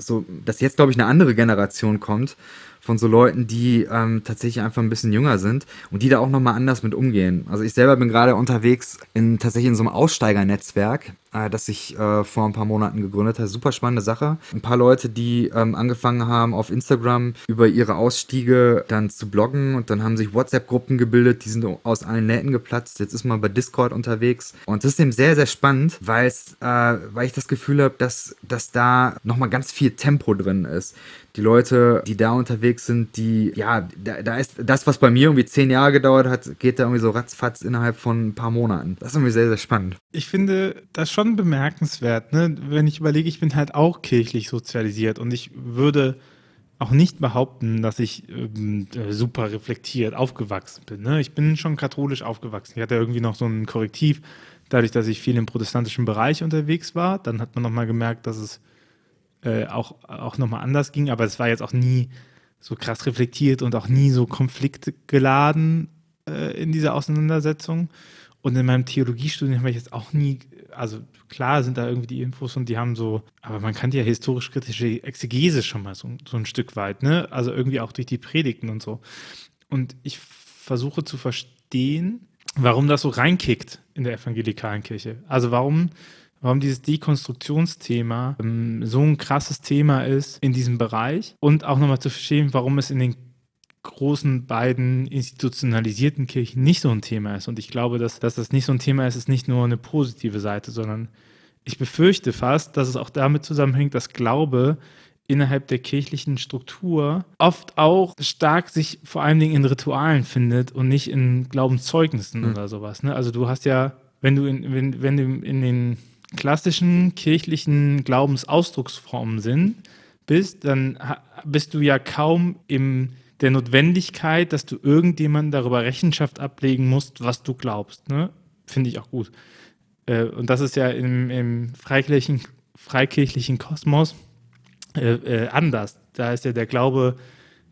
so, dass jetzt, glaube ich, eine andere Generation kommt von so Leuten, die ähm, tatsächlich einfach ein bisschen jünger sind und die da auch nochmal anders mit umgehen. Also ich selber bin gerade unterwegs in tatsächlich in so einem Aussteigernetzwerk, äh, das ich äh, vor ein paar Monaten gegründet habe. Super spannende Sache. Ein paar Leute, die ähm, angefangen haben auf Instagram über ihre Ausstiege dann zu bloggen und dann haben sich WhatsApp-Gruppen gebildet, die sind aus allen Nähten geplatzt. Jetzt ist man bei Discord unterwegs und das ist eben sehr, sehr spannend, äh, weil ich das Gefühl habe, dass, dass da nochmal ganz viel Tempo drin ist die Leute, die da unterwegs sind, die, ja, da, da ist das, was bei mir irgendwie zehn Jahre gedauert hat, geht da irgendwie so ratzfatz innerhalb von ein paar Monaten. Das ist irgendwie sehr, sehr spannend. Ich finde das schon bemerkenswert, ne? Wenn ich überlege, ich bin halt auch kirchlich sozialisiert und ich würde auch nicht behaupten, dass ich ähm, äh, super reflektiert aufgewachsen bin. Ne? Ich bin schon katholisch aufgewachsen. Ich hatte irgendwie noch so ein Korrektiv, dadurch, dass ich viel im protestantischen Bereich unterwegs war. Dann hat man nochmal gemerkt, dass es äh, auch, auch nochmal anders ging, aber es war jetzt auch nie so krass reflektiert und auch nie so konfliktgeladen äh, in dieser Auseinandersetzung. Und in meinem Theologiestudium habe ich jetzt auch nie, also klar sind da irgendwie die Infos und die haben so, aber man kannte ja historisch-kritische Exegese schon mal so, so ein Stück weit, ne? Also irgendwie auch durch die Predigten und so. Und ich versuche zu verstehen, warum das so reinkickt in der evangelikalen Kirche. Also warum warum dieses Dekonstruktionsthema ähm, so ein krasses Thema ist in diesem Bereich und auch nochmal zu verstehen, warum es in den großen beiden institutionalisierten Kirchen nicht so ein Thema ist. Und ich glaube, dass, dass das nicht so ein Thema ist, ist nicht nur eine positive Seite, sondern ich befürchte fast, dass es auch damit zusammenhängt, dass Glaube innerhalb der kirchlichen Struktur oft auch stark sich vor allen Dingen in Ritualen findet und nicht in Glaubenszeugnissen mhm. oder sowas. Ne? Also du hast ja, wenn du in, wenn, wenn du in den klassischen kirchlichen Glaubensausdrucksformen sind, bist, dann bist du ja kaum in der Notwendigkeit, dass du irgendjemandem darüber Rechenschaft ablegen musst, was du glaubst. Ne? Finde ich auch gut. Äh, und das ist ja im, im freikirchlichen, freikirchlichen Kosmos äh, äh, anders. Da ist ja der Glaube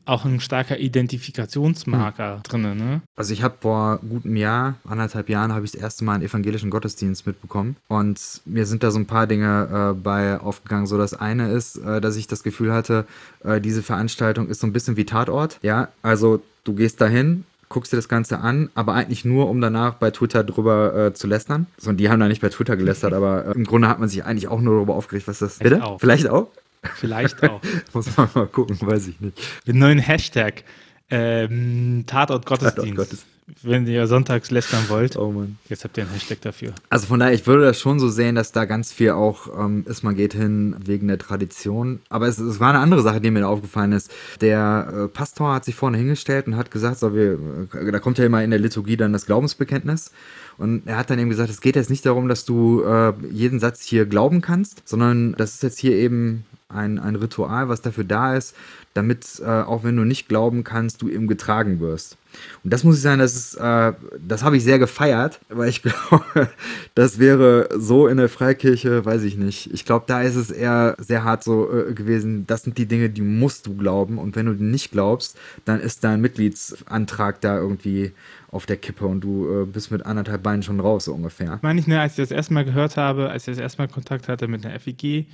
auch ein starker Identifikationsmarker hm. drin. Ne? Also ich habe vor gutem Jahr, anderthalb Jahren, habe ich das erste Mal einen evangelischen Gottesdienst mitbekommen. Und mir sind da so ein paar Dinge äh, bei aufgegangen. So das eine ist, äh, dass ich das Gefühl hatte, äh, diese Veranstaltung ist so ein bisschen wie Tatort. Ja, also du gehst dahin, guckst dir das Ganze an, aber eigentlich nur, um danach bei Twitter drüber äh, zu lästern. So, und die haben da nicht bei Twitter gelästert, aber äh, im Grunde hat man sich eigentlich auch nur darüber aufgeregt, was das... Vielleicht bitte? Auch. Vielleicht auch? Vielleicht auch. Muss man mal gucken, weiß ich nicht. Den neuen Hashtag. Ähm, Tatort Gottesdienst. Tatort Gottesdienst. Wenn ihr sonntags lästern wollt. Oh Mann. Jetzt habt ihr einen Hashtag dafür. Also von daher, ich würde das schon so sehen, dass da ganz viel auch ähm, ist, man geht hin wegen der Tradition. Aber es, es, war eine andere Sache, die mir da aufgefallen ist. Der äh, Pastor hat sich vorne hingestellt und hat gesagt, so, wir, äh, da kommt ja immer in der Liturgie dann das Glaubensbekenntnis. Und er hat dann eben gesagt, es geht jetzt nicht darum, dass du äh, jeden Satz hier glauben kannst, sondern das ist jetzt hier eben ein, ein Ritual, was dafür da ist, damit, äh, auch wenn du nicht glauben kannst, du eben getragen wirst. Und das muss ich sagen, das ist, äh, das habe ich sehr gefeiert, weil ich glaube, das wäre so in der Freikirche, weiß ich nicht. Ich glaube, da ist es eher sehr hart so äh, gewesen. Das sind die Dinge, die musst du glauben. Und wenn du nicht glaubst, dann ist dein Mitgliedsantrag da irgendwie auf der Kippe und du äh, bist mit anderthalb Beinen schon raus, so ungefähr. Meine ich, ne, als ich das erste Mal gehört habe, als ich das erste Mal Kontakt hatte mit einer FIG,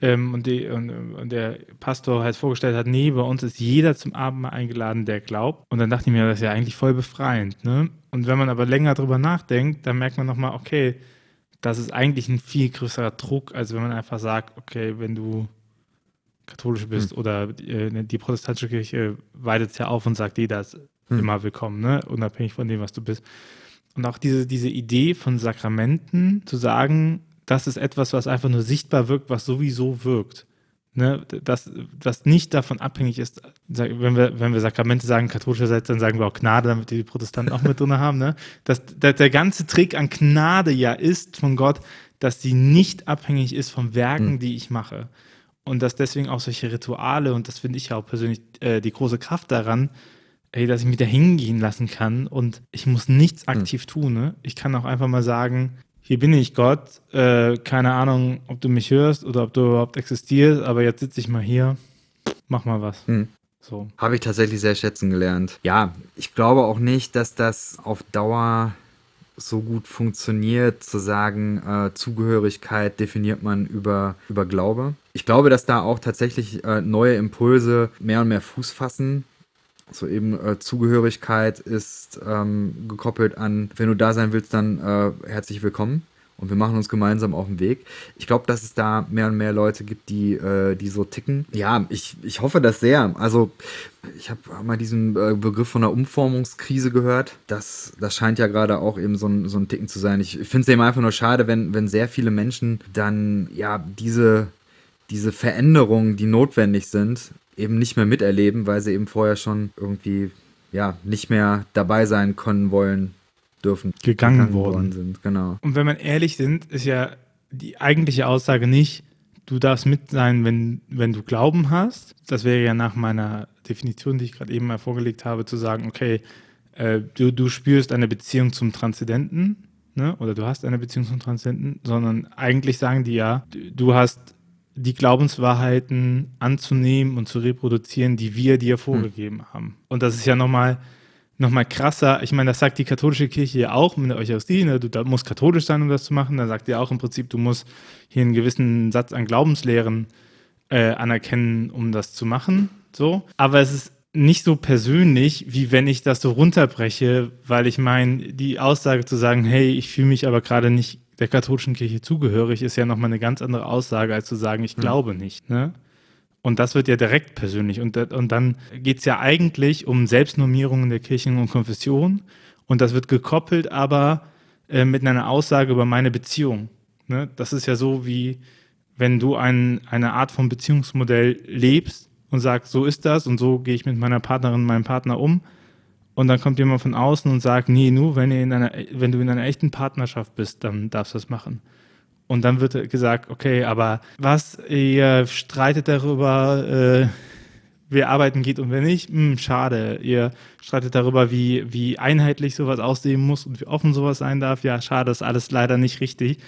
ähm, und, die, und, und, der Pastor halt vorgestellt hat, nee, bei uns ist jeder zum Abendmahl eingeladen, der glaubt. Und dann dachte ich mir, das ist ja eigentlich voll befreiend. Ne? Und wenn man aber länger drüber nachdenkt, dann merkt man nochmal, okay, das ist eigentlich ein viel größerer Druck, als wenn man einfach sagt, okay, wenn du katholisch bist hm. oder äh, die protestantische Kirche weitet es ja auf und sagt, jeder ist hm. immer willkommen, ne? unabhängig von dem, was du bist. Und auch diese, diese Idee von Sakramenten, zu sagen, das ist etwas, was einfach nur sichtbar wirkt, was sowieso wirkt. Ne, das, das nicht davon abhängig ist, wenn wir, wenn wir Sakramente sagen, katholischerseits, dann sagen wir auch Gnade, damit die Protestanten auch mit drin haben. Ne? Dass, dass der ganze Trick an Gnade ja ist von Gott, dass sie nicht abhängig ist von Werken, mhm. die ich mache. Und dass deswegen auch solche Rituale, und das finde ich ja auch persönlich äh, die große Kraft daran, ey, dass ich mich da hingehen lassen kann und ich muss nichts hm. aktiv mhm. tun. Ne? Ich kann auch einfach mal sagen, hier bin ich Gott, äh, keine Ahnung, ob du mich hörst oder ob du überhaupt existierst, aber jetzt sitze ich mal hier, mach mal was. Hm. So. Habe ich tatsächlich sehr schätzen gelernt. Ja, ich glaube auch nicht, dass das auf Dauer so gut funktioniert, zu sagen, äh, Zugehörigkeit definiert man über, über Glaube. Ich glaube, dass da auch tatsächlich äh, neue Impulse mehr und mehr Fuß fassen. So eben äh, Zugehörigkeit ist ähm, gekoppelt an, wenn du da sein willst, dann äh, herzlich willkommen. Und wir machen uns gemeinsam auf den Weg. Ich glaube, dass es da mehr und mehr Leute gibt, die, äh, die so ticken. Ja, ich, ich hoffe das sehr. Also, ich habe mal diesen äh, Begriff von der Umformungskrise gehört. Das, das scheint ja gerade auch eben so ein, so ein Ticken zu sein. Ich finde es eben einfach nur schade, wenn, wenn sehr viele Menschen dann ja diese, diese Veränderungen, die notwendig sind, eben nicht mehr miterleben, weil sie eben vorher schon irgendwie ja nicht mehr dabei sein können wollen dürfen gegangen, gegangen worden. worden sind genau und wenn man ehrlich sind ist ja die eigentliche Aussage nicht du darfst mit sein wenn wenn du Glauben hast das wäre ja nach meiner Definition die ich gerade eben mal vorgelegt habe zu sagen okay äh, du du spürst eine Beziehung zum Transzendenten ne? oder du hast eine Beziehung zum Transzendenten sondern eigentlich sagen die ja du hast die Glaubenswahrheiten anzunehmen und zu reproduzieren, die wir dir hm. vorgegeben hm. haben. Und das ist ja nochmal noch mal krasser. Ich meine, das sagt die katholische Kirche ja auch mit der Eucharistie. Ne? Du musst katholisch sein, um das zu machen. Da sagt ihr auch im Prinzip, du musst hier einen gewissen Satz an Glaubenslehren äh, anerkennen, um das zu machen. So. Aber es ist nicht so persönlich, wie wenn ich das so runterbreche, weil ich meine, die Aussage zu sagen, hey, ich fühle mich aber gerade nicht der katholischen Kirche zugehörig, ist ja nochmal eine ganz andere Aussage, als zu sagen, ich hm. glaube nicht. Ne? Und das wird ja direkt persönlich. Und, und dann geht es ja eigentlich um Selbstnormierungen der Kirchen und Konfession. Und das wird gekoppelt aber äh, mit einer Aussage über meine Beziehung. Ne? Das ist ja so wie, wenn du ein, eine Art von Beziehungsmodell lebst und sagst, so ist das und so gehe ich mit meiner Partnerin, meinem Partner um, und dann kommt jemand von außen und sagt, nee, nur wenn, ihr in einer, wenn du in einer echten Partnerschaft bist, dann darfst du das machen. Und dann wird gesagt, okay, aber was, ihr streitet darüber, äh, wer arbeiten geht und wer nicht, hm, schade. Ihr streitet darüber, wie, wie einheitlich sowas aussehen muss und wie offen sowas sein darf. Ja, schade, ist alles leider nicht richtig.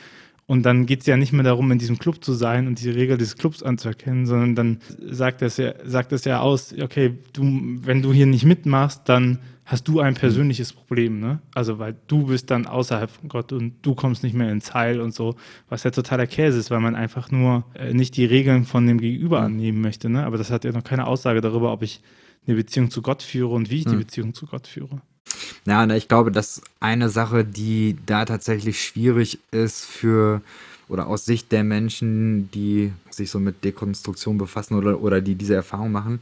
Und dann geht es ja nicht mehr darum, in diesem Club zu sein und die Regel des Clubs anzuerkennen, sondern dann sagt es ja, sagt es ja aus, okay, du, wenn du hier nicht mitmachst, dann hast du ein persönliches Problem, ne? Also weil du bist dann außerhalb von Gott und du kommst nicht mehr ins Heil und so, was ja totaler Käse ist, weil man einfach nur äh, nicht die Regeln von dem Gegenüber annehmen möchte, ne? Aber das hat ja noch keine Aussage darüber, ob ich eine Beziehung zu Gott führe und wie ich die hm. Beziehung zu Gott führe. Ja, ich glaube, dass eine Sache, die da tatsächlich schwierig ist für oder aus Sicht der Menschen, die sich so mit Dekonstruktion befassen oder, oder die diese Erfahrung machen,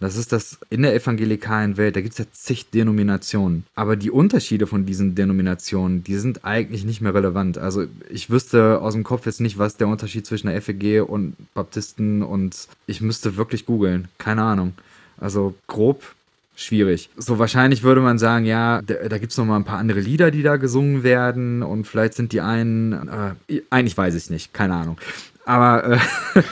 das ist das in der evangelikalen Welt, da gibt es ja zig Denominationen. Aber die Unterschiede von diesen Denominationen, die sind eigentlich nicht mehr relevant. Also ich wüsste aus dem Kopf jetzt nicht, was der Unterschied zwischen der FEG und Baptisten und ich müsste wirklich googeln. Keine Ahnung. Also grob schwierig. So wahrscheinlich würde man sagen, ja, da, gibt es noch mal ein paar andere Lieder, die da gesungen werden und vielleicht sind die einen, äh, eigentlich weiß ich nicht, keine Ahnung. Aber, äh,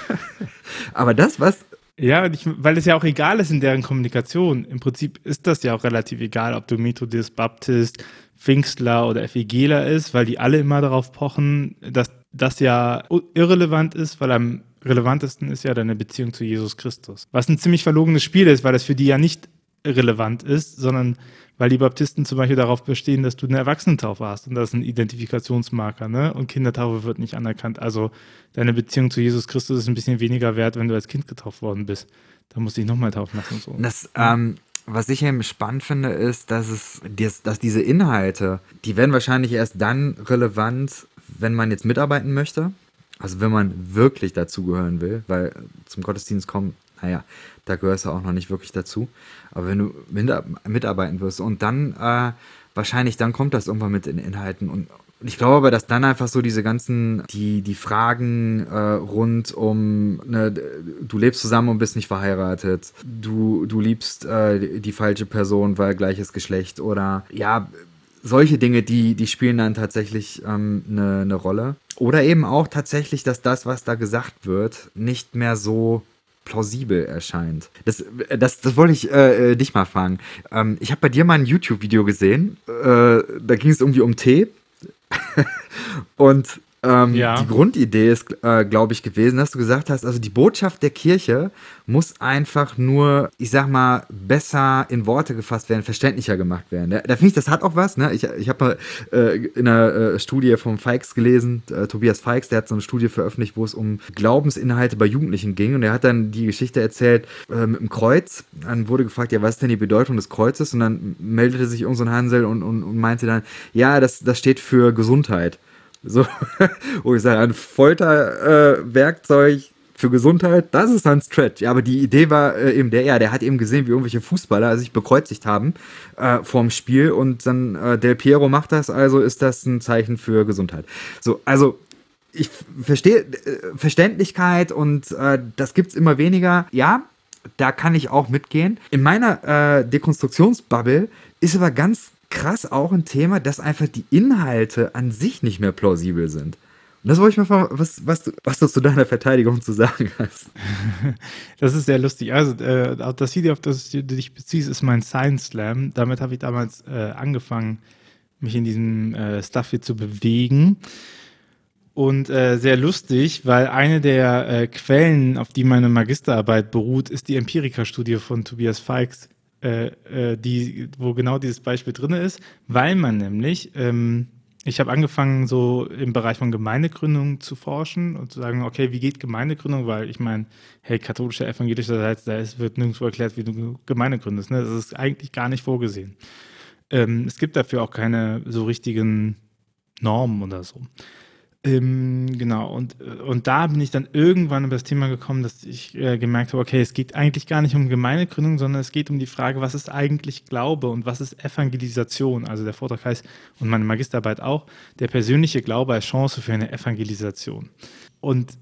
aber das, was ja, ich, weil es ja auch egal ist in deren Kommunikation. Im Prinzip ist das ja auch relativ egal, ob du Methodist, Baptist, Pfingstler oder FEGler ist, weil die alle immer darauf pochen, dass das ja irrelevant ist, weil am relevantesten ist ja deine Beziehung zu Jesus Christus. Was ein ziemlich verlogenes Spiel ist, weil das für die ja nicht relevant ist, sondern weil die Baptisten zum Beispiel darauf bestehen, dass du eine Erwachsenentaufe hast und das ist ein Identifikationsmarker, ne? Und Kindertaufe wird nicht anerkannt. Also deine Beziehung zu Jesus Christus ist ein bisschen weniger wert, wenn du als Kind getauft worden bist. Da musst du dich nochmal taufen lassen und so. Das, ähm, was ich eben spannend finde, ist, dass es, dass diese Inhalte, die werden wahrscheinlich erst dann relevant, wenn man jetzt mitarbeiten möchte. Also wenn man wirklich dazugehören will, weil zum Gottesdienst kommen, naja, da gehörst du auch noch nicht wirklich dazu. Aber wenn du mitarbeiten wirst und dann äh, wahrscheinlich, dann kommt das irgendwann mit in Inhalten und ich glaube aber, dass dann einfach so diese ganzen, die, die Fragen äh, rund um, ne, du lebst zusammen und bist nicht verheiratet, du, du liebst äh, die, falsche Person, weil gleiches Geschlecht oder ja, solche Dinge, die, die spielen dann tatsächlich ähm, eine, eine Rolle. Oder eben auch tatsächlich, dass das, was da gesagt wird, nicht mehr so plausibel erscheint. Das, das, das wollte ich äh, äh, dich mal fragen. Ähm, ich habe bei dir mal ein YouTube-Video gesehen. Äh, da ging es irgendwie um Tee. Und ähm, ja. Die Grundidee ist, äh, glaube ich, gewesen, dass du gesagt hast, also die Botschaft der Kirche muss einfach nur, ich sag mal, besser in Worte gefasst werden, verständlicher gemacht werden. Da, da finde ich, das hat auch was. Ne? Ich, ich habe mal äh, in einer äh, Studie von Feix gelesen, äh, Tobias Feix, der hat so eine Studie veröffentlicht, wo es um Glaubensinhalte bei Jugendlichen ging. Und er hat dann die Geschichte erzählt äh, mit dem Kreuz. Dann wurde gefragt, ja, was ist denn die Bedeutung des Kreuzes? Und dann meldete sich irgendein so Hansel und, und, und meinte dann, ja, das, das steht für Gesundheit. So, wo ich sage, ein Folterwerkzeug äh, für Gesundheit, das ist ein Stretch. Ja, aber die Idee war äh, eben der, ja, der hat eben gesehen, wie irgendwelche Fußballer sich bekreuzigt haben äh, vorm Spiel und dann äh, Del Piero macht das, also ist das ein Zeichen für Gesundheit. So, also ich verstehe äh, Verständlichkeit und äh, das gibt es immer weniger. Ja, da kann ich auch mitgehen. In meiner äh, Dekonstruktionsbubble ist aber ganz krass auch ein Thema, dass einfach die Inhalte an sich nicht mehr plausibel sind. Und das wollte ich mal fragen, was, was, du, was du zu deiner Verteidigung zu sagen hast. Das ist sehr lustig. Also, äh, das Video, auf das du dich beziehst, ist mein Science Slam. Damit habe ich damals äh, angefangen, mich in diesem äh, Stuff hier zu bewegen. Und äh, sehr lustig, weil eine der äh, Quellen, auf die meine Magisterarbeit beruht, ist die Empirika-Studie von Tobias Feix äh, äh, die, wo genau dieses Beispiel drin ist, weil man nämlich, ähm, ich habe angefangen, so im Bereich von Gemeindegründung zu forschen und zu sagen, okay, wie geht Gemeindegründung? Weil ich meine, hey, katholischer, evangelischerseits, da ist, wird nirgendwo erklärt, wie du Gemeinde gründest. Ne? Das ist eigentlich gar nicht vorgesehen. Ähm, es gibt dafür auch keine so richtigen Normen oder so. Ähm, genau, und, und da bin ich dann irgendwann über das Thema gekommen, dass ich äh, gemerkt habe, okay, es geht eigentlich gar nicht um Gemeindegründung, sondern es geht um die Frage, was ist eigentlich Glaube und was ist Evangelisation? Also der Vortrag heißt, und meine Magisterarbeit auch, der persönliche Glaube als Chance für eine Evangelisation. Und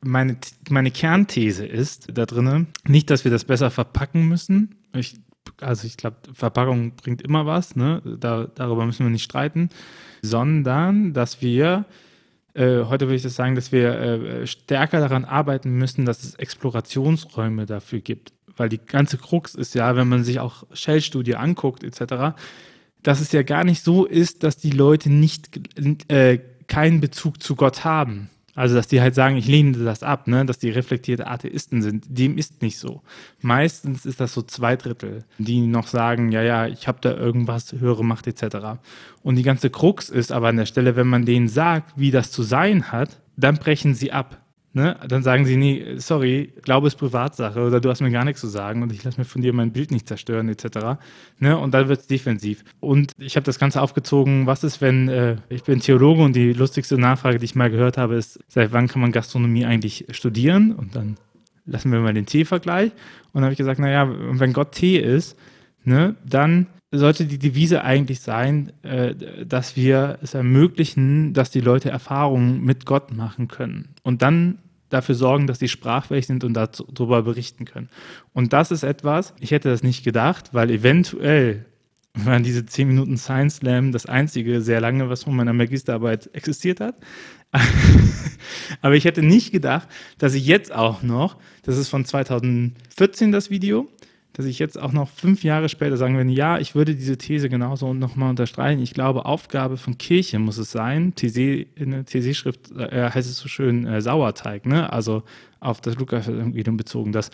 meine, meine Kernthese ist da drin, nicht, dass wir das besser verpacken müssen. Ich, also ich glaube, Verpackung bringt immer was, ne? Da, darüber müssen wir nicht streiten, sondern dass wir äh, heute würde ich das sagen, dass wir äh, stärker daran arbeiten müssen, dass es Explorationsräume dafür gibt. Weil die ganze Krux ist ja, wenn man sich auch Shell-Studie anguckt, etc., dass es ja gar nicht so ist, dass die Leute nicht äh, keinen Bezug zu Gott haben. Also, dass die halt sagen, ich lehne das ab, ne? dass die reflektierte Atheisten sind. Dem ist nicht so. Meistens ist das so zwei Drittel, die noch sagen, ja, ja, ich habe da irgendwas, höhere Macht etc. Und die ganze Krux ist aber an der Stelle, wenn man denen sagt, wie das zu sein hat, dann brechen sie ab. Ne? Dann sagen sie, nee, sorry, Glaube ist Privatsache oder du hast mir gar nichts zu sagen und ich lasse mir von dir mein Bild nicht zerstören, etc. Ne? Und dann wird es defensiv. Und ich habe das Ganze aufgezogen, was ist, wenn, äh, ich bin Theologe und die lustigste Nachfrage, die ich mal gehört habe, ist, seit wann kann man Gastronomie eigentlich studieren? Und dann lassen wir mal den Tee-Vergleich. Und dann habe ich gesagt, naja, wenn Gott Tee ist, ne, dann sollte die Devise eigentlich sein, äh, dass wir es ermöglichen, dass die Leute Erfahrungen mit Gott machen können. Und dann dafür sorgen, dass die sprachfähig sind und darüber berichten können. Und das ist etwas, ich hätte das nicht gedacht, weil eventuell waren diese 10 Minuten Science Slam das einzige sehr lange, was von meiner Magisterarbeit existiert hat. Aber ich hätte nicht gedacht, dass ich jetzt auch noch, das ist von 2014 das Video, dass ich jetzt auch noch fünf Jahre später sagen würde, ja, ich würde diese These genauso nochmal unterstreichen. Ich glaube, Aufgabe von Kirche muss es sein. TC, in der TC-Schrift äh, heißt es so schön äh, Sauerteig, ne? also auf das Lukas-Evangelium bezogen, dass,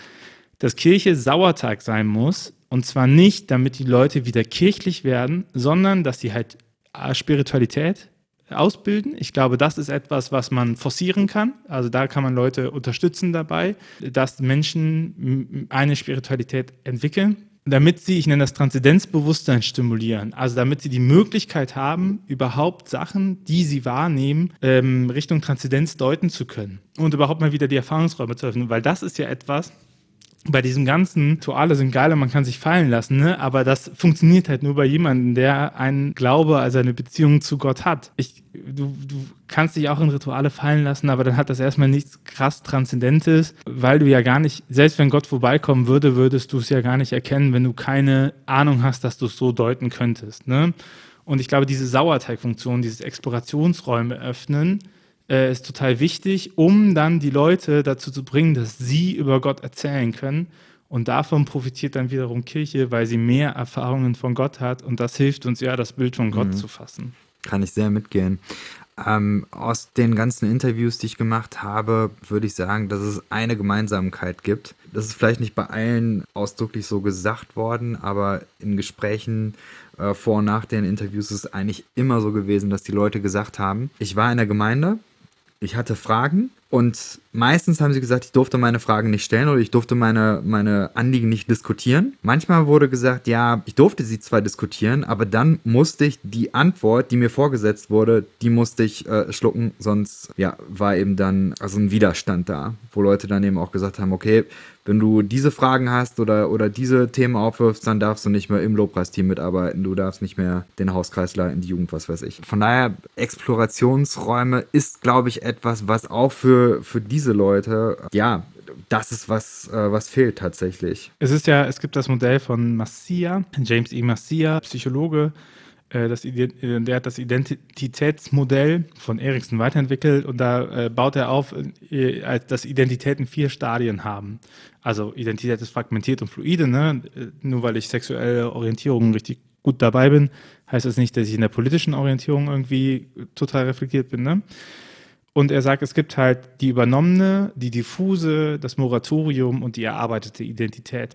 dass Kirche Sauerteig sein muss. Und zwar nicht, damit die Leute wieder kirchlich werden, sondern dass sie halt äh, Spiritualität ausbilden. Ich glaube, das ist etwas, was man forcieren kann. Also da kann man Leute unterstützen dabei, dass Menschen eine Spiritualität entwickeln, damit sie, ich nenne das Transzendenzbewusstsein stimulieren. Also damit sie die Möglichkeit haben, überhaupt Sachen, die sie wahrnehmen, ähm, Richtung Transzendenz deuten zu können und überhaupt mal wieder die Erfahrungsräume zu öffnen. Weil das ist ja etwas, bei diesem ganzen Rituale sind geil und man kann sich fallen lassen, ne? aber das funktioniert halt nur bei jemandem, der einen Glaube, also eine Beziehung zu Gott hat. Ich, du, du kannst dich auch in Rituale fallen lassen, aber dann hat das erstmal nichts krass Transzendentes, weil du ja gar nicht, selbst wenn Gott vorbeikommen würde, würdest du es ja gar nicht erkennen, wenn du keine Ahnung hast, dass du es so deuten könntest. Ne? Und ich glaube, diese Sauerteigfunktion, dieses Explorationsräume öffnen, äh, ist total wichtig, um dann die Leute dazu zu bringen, dass sie über Gott erzählen können. Und davon profitiert dann wiederum Kirche, weil sie mehr Erfahrungen von Gott hat. Und das hilft uns ja, das Bild von Gott mhm. zu fassen. Kann ich sehr mitgehen. Ähm, aus den ganzen Interviews, die ich gemacht habe, würde ich sagen, dass es eine Gemeinsamkeit gibt. Das ist vielleicht nicht bei allen ausdrücklich so gesagt worden, aber in Gesprächen äh, vor und nach den Interviews ist es eigentlich immer so gewesen, dass die Leute gesagt haben, ich war in der Gemeinde, ich hatte Fragen und meistens haben sie gesagt, ich durfte meine Fragen nicht stellen oder ich durfte meine, meine Anliegen nicht diskutieren. Manchmal wurde gesagt, ja, ich durfte sie zwar diskutieren, aber dann musste ich die Antwort, die mir vorgesetzt wurde, die musste ich äh, schlucken, sonst ja, war eben dann also ein Widerstand da, wo Leute dann eben auch gesagt haben, okay, wenn du diese Fragen hast oder, oder diese Themen aufwirfst, dann darfst du nicht mehr im Lobpreisteam mitarbeiten, du darfst nicht mehr den Hauskreis leiten, die Jugend, was weiß ich. Von daher, Explorationsräume ist, glaube ich, etwas, was auch für, für diese Leute, ja, das ist was, äh, was fehlt tatsächlich. Es ist ja, es gibt das Modell von Massia, James E. Massia, Psychologe, äh, das, der hat das Identitätsmodell von Erikson weiterentwickelt und da äh, baut er auf, äh, dass Identitäten vier Stadien haben. Also Identität ist fragmentiert und fluide. Ne? Nur weil ich sexuelle Orientierung richtig gut dabei bin, heißt das nicht, dass ich in der politischen Orientierung irgendwie total reflektiert bin. Ne? Und er sagt, es gibt halt die übernommene, die diffuse, das Moratorium und die erarbeitete Identität.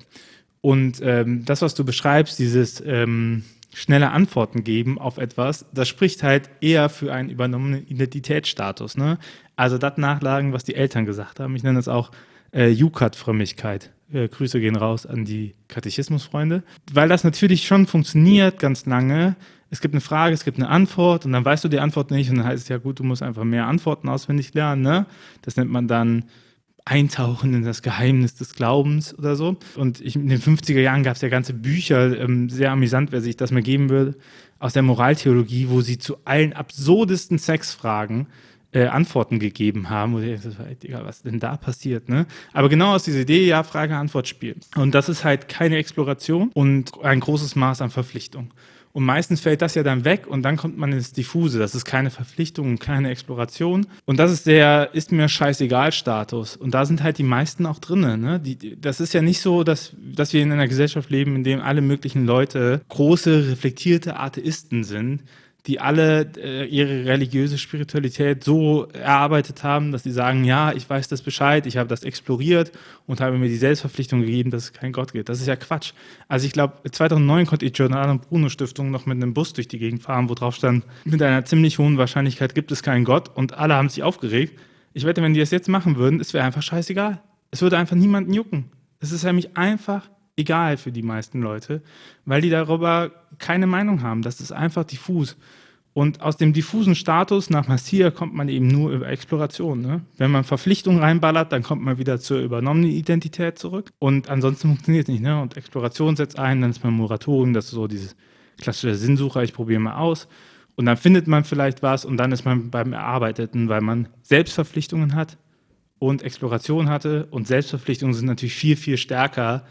Und ähm, das, was du beschreibst, dieses ähm, schnelle Antworten geben auf etwas, das spricht halt eher für einen übernommenen Identitätsstatus. Ne? Also das nachlagen, was die Eltern gesagt haben. Ich nenne das auch äh, Jukat-Frömmigkeit. Äh, Grüße gehen raus an die Katechismusfreunde. Weil das natürlich schon funktioniert ganz lange. Es gibt eine Frage, es gibt eine Antwort und dann weißt du die Antwort nicht und dann heißt es ja gut, du musst einfach mehr Antworten auswendig lernen. Ne? Das nennt man dann eintauchen in das Geheimnis des Glaubens oder so. Und ich, in den 50er Jahren gab es ja ganze Bücher, ähm, sehr amüsant, wer sich das mal geben würde, aus der Moraltheologie, wo sie zu allen absurdesten Sexfragen äh, Antworten gegeben haben. Und ich dachte, Digga, was ist denn da passiert? Ne? Aber genau aus dieser Idee, ja, Frage-Antwort-Spiel. Und das ist halt keine Exploration und ein großes Maß an Verpflichtung. Und meistens fällt das ja dann weg und dann kommt man ins Diffuse. Das ist keine Verpflichtung und keine Exploration. Und das ist der ist mir scheißegal Status. Und da sind halt die meisten auch drinnen. Ne? Die, das ist ja nicht so, dass, dass wir in einer Gesellschaft leben, in dem alle möglichen Leute große, reflektierte Atheisten sind die alle äh, ihre religiöse Spiritualität so erarbeitet haben, dass sie sagen, ja, ich weiß das Bescheid, ich habe das exploriert und habe mir die Selbstverpflichtung gegeben, dass es keinen Gott gibt. Das ist ja Quatsch. Also ich glaube, 2009 konnte die Giordano Bruno Stiftung noch mit einem Bus durch die Gegend fahren, wo drauf stand, mit einer ziemlich hohen Wahrscheinlichkeit gibt es keinen Gott und alle haben sich aufgeregt. Ich wette, wenn die das jetzt machen würden, es wäre einfach scheißegal. Es würde einfach niemanden jucken. Es ist nämlich einfach egal für die meisten Leute, weil die darüber keine Meinung haben. Das ist einfach diffus. Und aus dem diffusen Status nach Massia kommt man eben nur über Exploration. Ne? Wenn man Verpflichtungen reinballert, dann kommt man wieder zur übernommenen Identität zurück. Und ansonsten funktioniert es nicht. Ne? Und Exploration setzt ein, dann ist man Moratorium, das ist so dieses klassische Sinnsucher, ich probiere mal aus. Und dann findet man vielleicht was und dann ist man beim Erarbeiteten, weil man Selbstverpflichtungen hat und Exploration hatte. Und Selbstverpflichtungen sind natürlich viel, viel stärker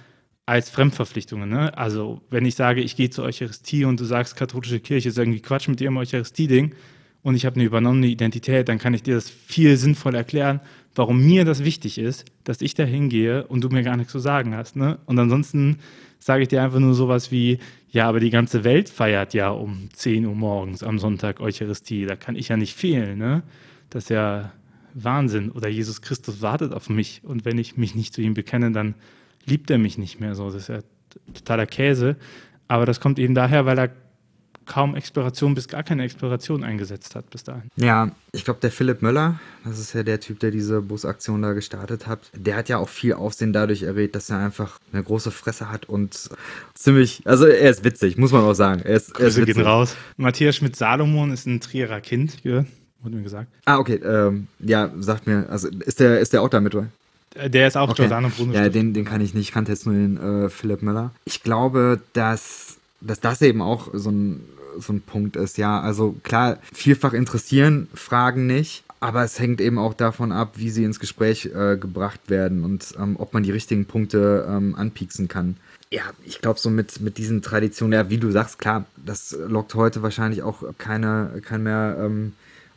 als Fremdverpflichtungen. Ne? Also wenn ich sage, ich gehe zur Eucharistie und du sagst, katholische Kirche ist irgendwie Quatsch mit ihrem Eucharistie-Ding und ich habe eine übernommene Identität, dann kann ich dir das viel sinnvoll erklären, warum mir das wichtig ist, dass ich da hingehe und du mir gar nichts zu sagen hast. Ne? Und ansonsten sage ich dir einfach nur sowas wie, ja, aber die ganze Welt feiert ja um 10 Uhr morgens am Sonntag Eucharistie, da kann ich ja nicht fehlen. Ne? Das ist ja Wahnsinn. Oder Jesus Christus wartet auf mich und wenn ich mich nicht zu ihm bekenne, dann liebt er mich nicht mehr so. Das ist ja totaler Käse. Aber das kommt eben daher, weil er kaum Exploration bis gar keine Exploration eingesetzt hat bis dahin. Ja, ich glaube, der Philipp Möller, das ist ja der Typ, der diese Busaktion da gestartet hat, der hat ja auch viel Aufsehen dadurch erregt, dass er einfach eine große Fresse hat und ziemlich, also er ist witzig, muss man auch sagen. Er ist, er ist gehen raus. Matthias Schmidt-Salomon ist ein Trierer Kind, wurde mir gesagt. Ah, okay, ähm, ja, sagt mir, also ist der, ist der auch da mit, oder? Der ist auch okay. Giordano Bruno. Ja, den, den kann ich nicht. Ich kannte jetzt nur den äh, Philipp Müller. Ich glaube, dass, dass das eben auch so ein, so ein Punkt ist. Ja, also klar, vielfach interessieren Fragen nicht. Aber es hängt eben auch davon ab, wie sie ins Gespräch äh, gebracht werden und ähm, ob man die richtigen Punkte ähm, anpieksen kann. Ja, ich glaube, so mit, mit diesen Traditionen, ja, wie du sagst, klar, das lockt heute wahrscheinlich auch keine, kein mehr ähm,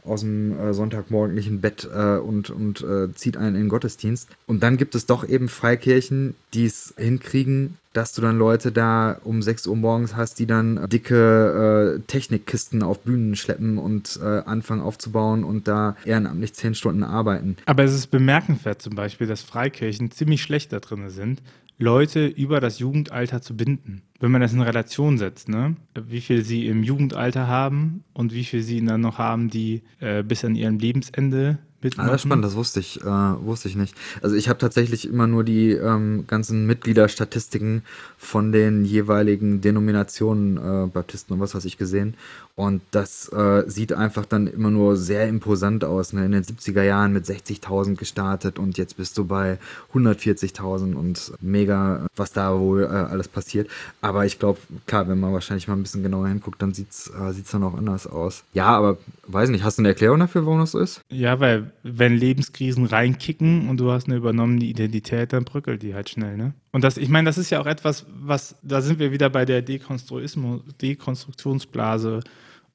aus dem äh, sonntagmorgendlichen Bett äh, und, und äh, zieht einen in den Gottesdienst. Und dann gibt es doch eben Freikirchen, die es hinkriegen, dass du dann Leute da um 6 Uhr morgens hast, die dann dicke äh, Technikkisten auf Bühnen schleppen und äh, anfangen aufzubauen und da ehrenamtlich 10 Stunden arbeiten. Aber es ist bemerkenswert zum Beispiel, dass Freikirchen ziemlich schlecht da drin sind, Leute über das Jugendalter zu binden. Wenn man das in Relation setzt, ne? wie viel sie im Jugendalter haben und wie viel sie dann noch haben, die äh, bis an ihrem Lebensende mitmachen. Ah, das spannend, das wusste ich, äh, wusste ich nicht. Also ich habe tatsächlich immer nur die ähm, ganzen Mitgliederstatistiken von den jeweiligen Denominationen, äh, Baptisten und was weiß ich gesehen. Und das äh, sieht einfach dann immer nur sehr imposant aus. Ne? In den 70er Jahren mit 60.000 gestartet und jetzt bist du bei 140.000 und mega, was da wohl äh, alles passiert. Aber ich glaube, klar, wenn man wahrscheinlich mal ein bisschen genauer hinguckt, dann sieht es äh, dann auch anders aus. Ja, aber weiß nicht, hast du eine Erklärung dafür, warum das so ist? Ja, weil wenn Lebenskrisen reinkicken und du hast eine übernommene Identität, dann bröckelt die halt schnell, ne? Und das, ich meine, das ist ja auch etwas, was, da sind wir wieder bei der Dekonstruktionsblase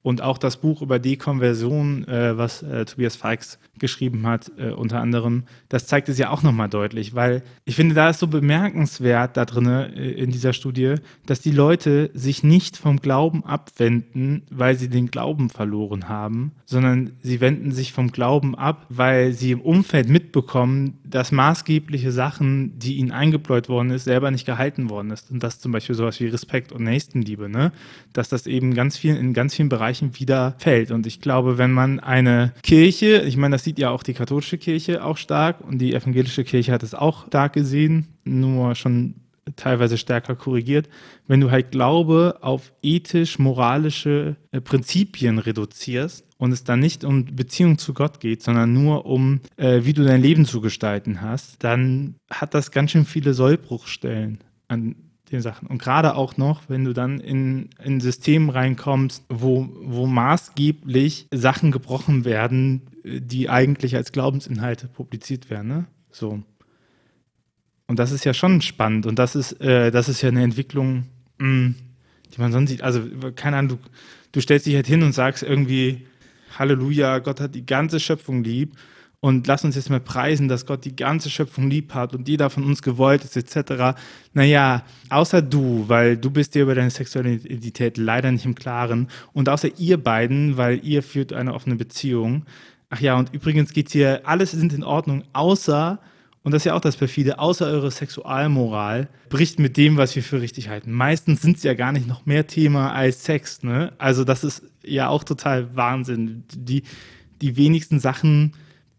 und auch das Buch über Dekonversion, äh, was äh, Tobias Feix geschrieben hat, äh, unter anderem, das zeigt es ja auch nochmal deutlich, weil ich finde, da ist so bemerkenswert da drin äh, in dieser Studie, dass die Leute sich nicht vom Glauben abwenden, weil sie den Glauben verloren haben, sondern sie wenden sich vom Glauben ab, weil sie im Umfeld mitbekommen, dass maßgebliche Sachen, die ihnen eingebläut worden ist, selber nicht gehalten worden ist. Und das zum Beispiel sowas wie Respekt und Nächstenliebe, ne? dass das eben ganz viel, in ganz vielen Bereichen wieder fällt. Und ich glaube, wenn man eine Kirche, ich meine, das sieht ja auch die katholische Kirche auch stark und die evangelische Kirche hat es auch stark gesehen, nur schon teilweise stärker korrigiert, wenn du halt Glaube auf ethisch-moralische äh, Prinzipien reduzierst und es dann nicht um Beziehung zu Gott geht, sondern nur um, äh, wie du dein Leben zu gestalten hast, dann hat das ganz schön viele Sollbruchstellen an vielen Sachen. Und gerade auch noch, wenn du dann in ein System reinkommst, wo, wo maßgeblich Sachen gebrochen werden, die eigentlich als Glaubensinhalte publiziert werden. Ne? So. Und das ist ja schon spannend. Und das ist, äh, das ist ja eine Entwicklung, mh, mm, die man sonst sieht. Also, keine Ahnung, du, du stellst dich halt hin und sagst irgendwie, Halleluja, Gott hat die ganze Schöpfung lieb und lass uns jetzt mal preisen, dass Gott die ganze Schöpfung lieb hat und jeder von uns gewollt ist, etc. Naja, außer du, weil du bist dir über deine sexuelle Identität leider nicht im Klaren und außer ihr beiden, weil ihr führt eine offene Beziehung. Ach ja, und übrigens geht hier, alles sind in Ordnung, außer und das ist ja auch das perfide, außer eure Sexualmoral bricht mit dem, was wir für richtig halten. Meistens sind sie ja gar nicht noch mehr Thema als Sex, ne? Also das ist ja auch total Wahnsinn. Die, die wenigsten Sachen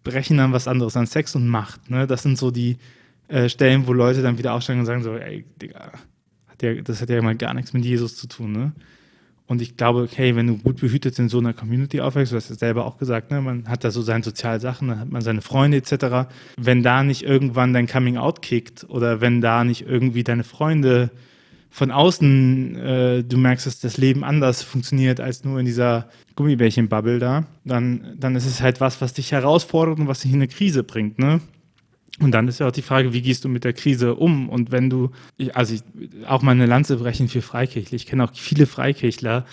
brechen dann was anderes an Sex und Macht, ne? Das sind so die äh, Stellen, wo Leute dann wieder aufsteigen und sagen so, ey, Digga, hat ja, das hat ja mal gar nichts mit Jesus zu tun, ne? Und ich glaube, hey, wenn du gut behütet in so einer Community aufwächst, du hast es selber auch gesagt, ne, man hat da so seine Sozialsachen, dann hat man seine Freunde etc. Wenn da nicht irgendwann dein Coming Out kickt oder wenn da nicht irgendwie deine Freunde von außen, äh, du merkst, dass das Leben anders funktioniert als nur in dieser Gummibärchen-Bubble da, dann, dann ist es halt was, was dich herausfordert und was dich in eine Krise bringt. Ne? Und dann ist ja auch die Frage, wie gehst du mit der Krise um? Und wenn du, also ich, auch mal eine Lanze brechen für Freikirchler. Ich kenne auch viele Freikirchler,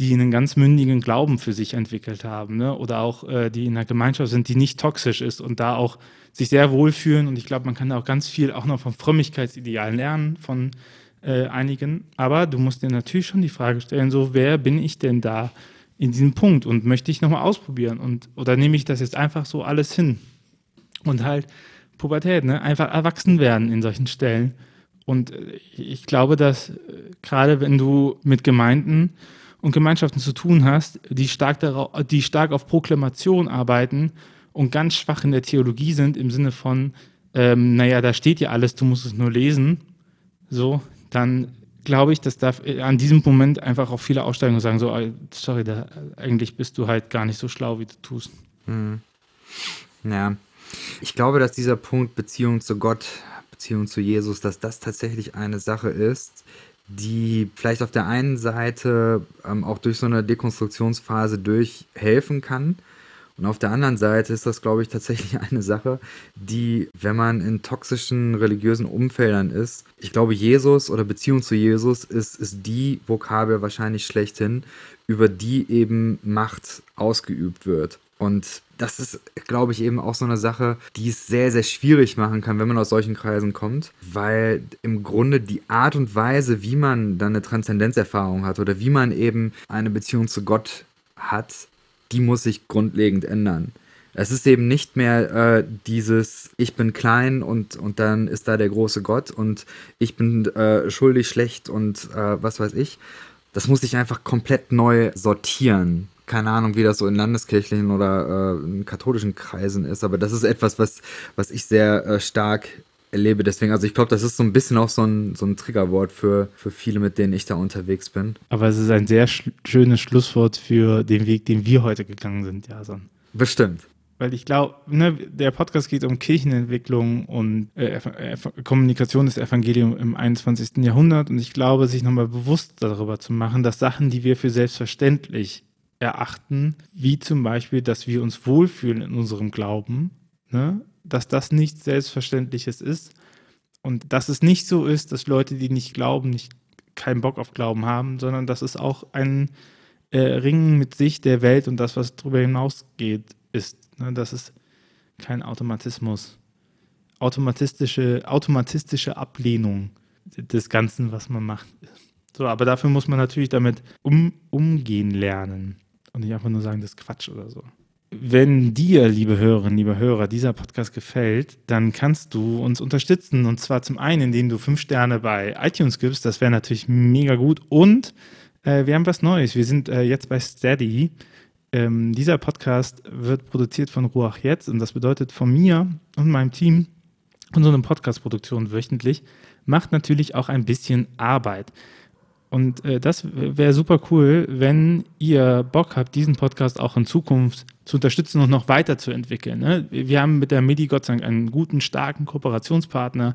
die einen ganz mündigen Glauben für sich entwickelt haben. Ne? Oder auch, äh, die in einer Gemeinschaft sind, die nicht toxisch ist und da auch sich sehr wohlfühlen. Und ich glaube, man kann da auch ganz viel auch noch von Frömmigkeitsidealen lernen von äh, einigen. Aber du musst dir natürlich schon die Frage stellen, so, wer bin ich denn da in diesem Punkt? Und möchte ich nochmal ausprobieren? Und, oder nehme ich das jetzt einfach so alles hin? Und halt, Pubertät, ne? einfach erwachsen werden in solchen Stellen. Und äh, ich glaube, dass äh, gerade wenn du mit Gemeinden und Gemeinschaften zu tun hast, die stark, darauf, die stark auf Proklamation arbeiten und ganz schwach in der Theologie sind, im Sinne von, ähm, naja, da steht ja alles, du musst es nur lesen, so, dann glaube ich, dass da äh, an diesem Moment einfach auch viele aussteigen und sagen so, sorry, da, eigentlich bist du halt gar nicht so schlau, wie du tust. Hm. Ja, ich glaube, dass dieser Punkt Beziehung zu Gott, Beziehung zu Jesus, dass das tatsächlich eine Sache ist, die vielleicht auf der einen Seite ähm, auch durch so eine Dekonstruktionsphase durchhelfen kann. Und auf der anderen Seite ist das, glaube ich, tatsächlich eine Sache, die, wenn man in toxischen religiösen Umfeldern ist, ich glaube, Jesus oder Beziehung zu Jesus ist, ist die Vokabel wahrscheinlich schlechthin, über die eben Macht ausgeübt wird. Und das ist, glaube ich, eben auch so eine Sache, die es sehr, sehr schwierig machen kann, wenn man aus solchen Kreisen kommt, weil im Grunde die Art und Weise, wie man dann eine Transzendenzerfahrung hat oder wie man eben eine Beziehung zu Gott hat, die muss sich grundlegend ändern. Es ist eben nicht mehr äh, dieses, ich bin klein und, und dann ist da der große Gott und ich bin äh, schuldig, schlecht und äh, was weiß ich. Das muss sich einfach komplett neu sortieren keine Ahnung, wie das so in landeskirchlichen oder äh, in katholischen Kreisen ist, aber das ist etwas, was, was ich sehr äh, stark erlebe. Deswegen, also ich glaube, das ist so ein bisschen auch so ein, so ein Triggerwort für, für viele, mit denen ich da unterwegs bin. Aber es ist ein sehr sch schönes Schlusswort für den Weg, den wir heute gegangen sind, Jason. Bestimmt. Weil ich glaube, ne, der Podcast geht um Kirchenentwicklung und äh, Kommunikation des Evangeliums im 21. Jahrhundert. Und ich glaube, sich nochmal bewusst darüber zu machen, dass Sachen, die wir für selbstverständlich erachten, wie zum Beispiel, dass wir uns wohlfühlen in unserem Glauben, ne? Dass das nichts Selbstverständliches ist und dass es nicht so ist, dass Leute, die nicht glauben, nicht keinen Bock auf Glauben haben, sondern dass es auch ein äh, Ringen mit sich, der Welt und das, was darüber hinausgeht, ist. Ne? Das ist kein Automatismus. Automatistische, automatistische Ablehnung des Ganzen, was man macht. So, aber dafür muss man natürlich damit um, umgehen lernen und nicht einfach nur sagen, das ist Quatsch oder so. Wenn dir, liebe Hörerinnen, liebe Hörer, dieser Podcast gefällt, dann kannst du uns unterstützen. Und zwar zum einen, indem du fünf Sterne bei iTunes gibst. Das wäre natürlich mega gut. Und äh, wir haben was Neues. Wir sind äh, jetzt bei Steady. Ähm, dieser Podcast wird produziert von Ruach Jetzt. Und das bedeutet von mir und meinem Team und so eine Podcast-Produktion wöchentlich macht natürlich auch ein bisschen Arbeit. Und äh, das wäre super cool, wenn ihr Bock habt, diesen Podcast auch in Zukunft zu unterstützen und noch weiterzuentwickeln. Ne? Wir haben mit der MIDI Gott sei Dank einen guten, starken Kooperationspartner,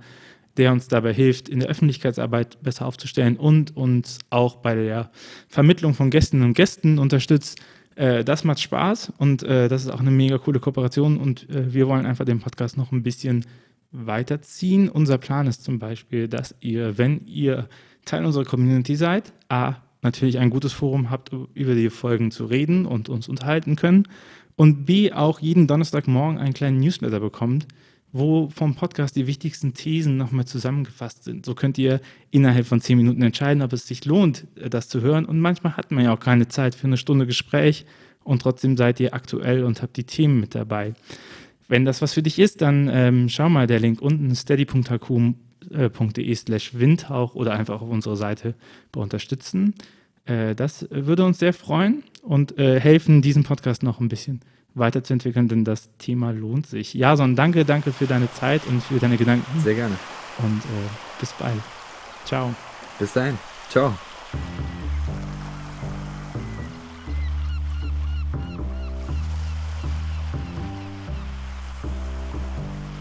der uns dabei hilft, in der Öffentlichkeitsarbeit besser aufzustellen und uns auch bei der Vermittlung von Gästinnen und Gästen unterstützt. Äh, das macht Spaß und äh, das ist auch eine mega coole Kooperation und äh, wir wollen einfach den Podcast noch ein bisschen weiterziehen. Unser Plan ist zum Beispiel, dass ihr, wenn ihr Teil unserer Community seid, A, natürlich ein gutes Forum habt, über die Folgen zu reden und uns unterhalten können und B, auch jeden Donnerstagmorgen einen kleinen Newsletter bekommt, wo vom Podcast die wichtigsten Thesen nochmal zusammengefasst sind. So könnt ihr innerhalb von zehn Minuten entscheiden, ob es sich lohnt, das zu hören. Und manchmal hat man ja auch keine Zeit für eine Stunde Gespräch und trotzdem seid ihr aktuell und habt die Themen mit dabei. Wenn das was für dich ist, dann ähm, schau mal der Link unten steady.hq.de slash windhauch oder einfach auf unsere Seite bei unterstützen. Äh, das würde uns sehr freuen und äh, helfen, diesen Podcast noch ein bisschen weiterzuentwickeln, denn das Thema lohnt sich. Jason, danke, danke für deine Zeit und für deine Gedanken. Sehr gerne. Und äh, bis bald. Ciao. Bis dahin. Ciao.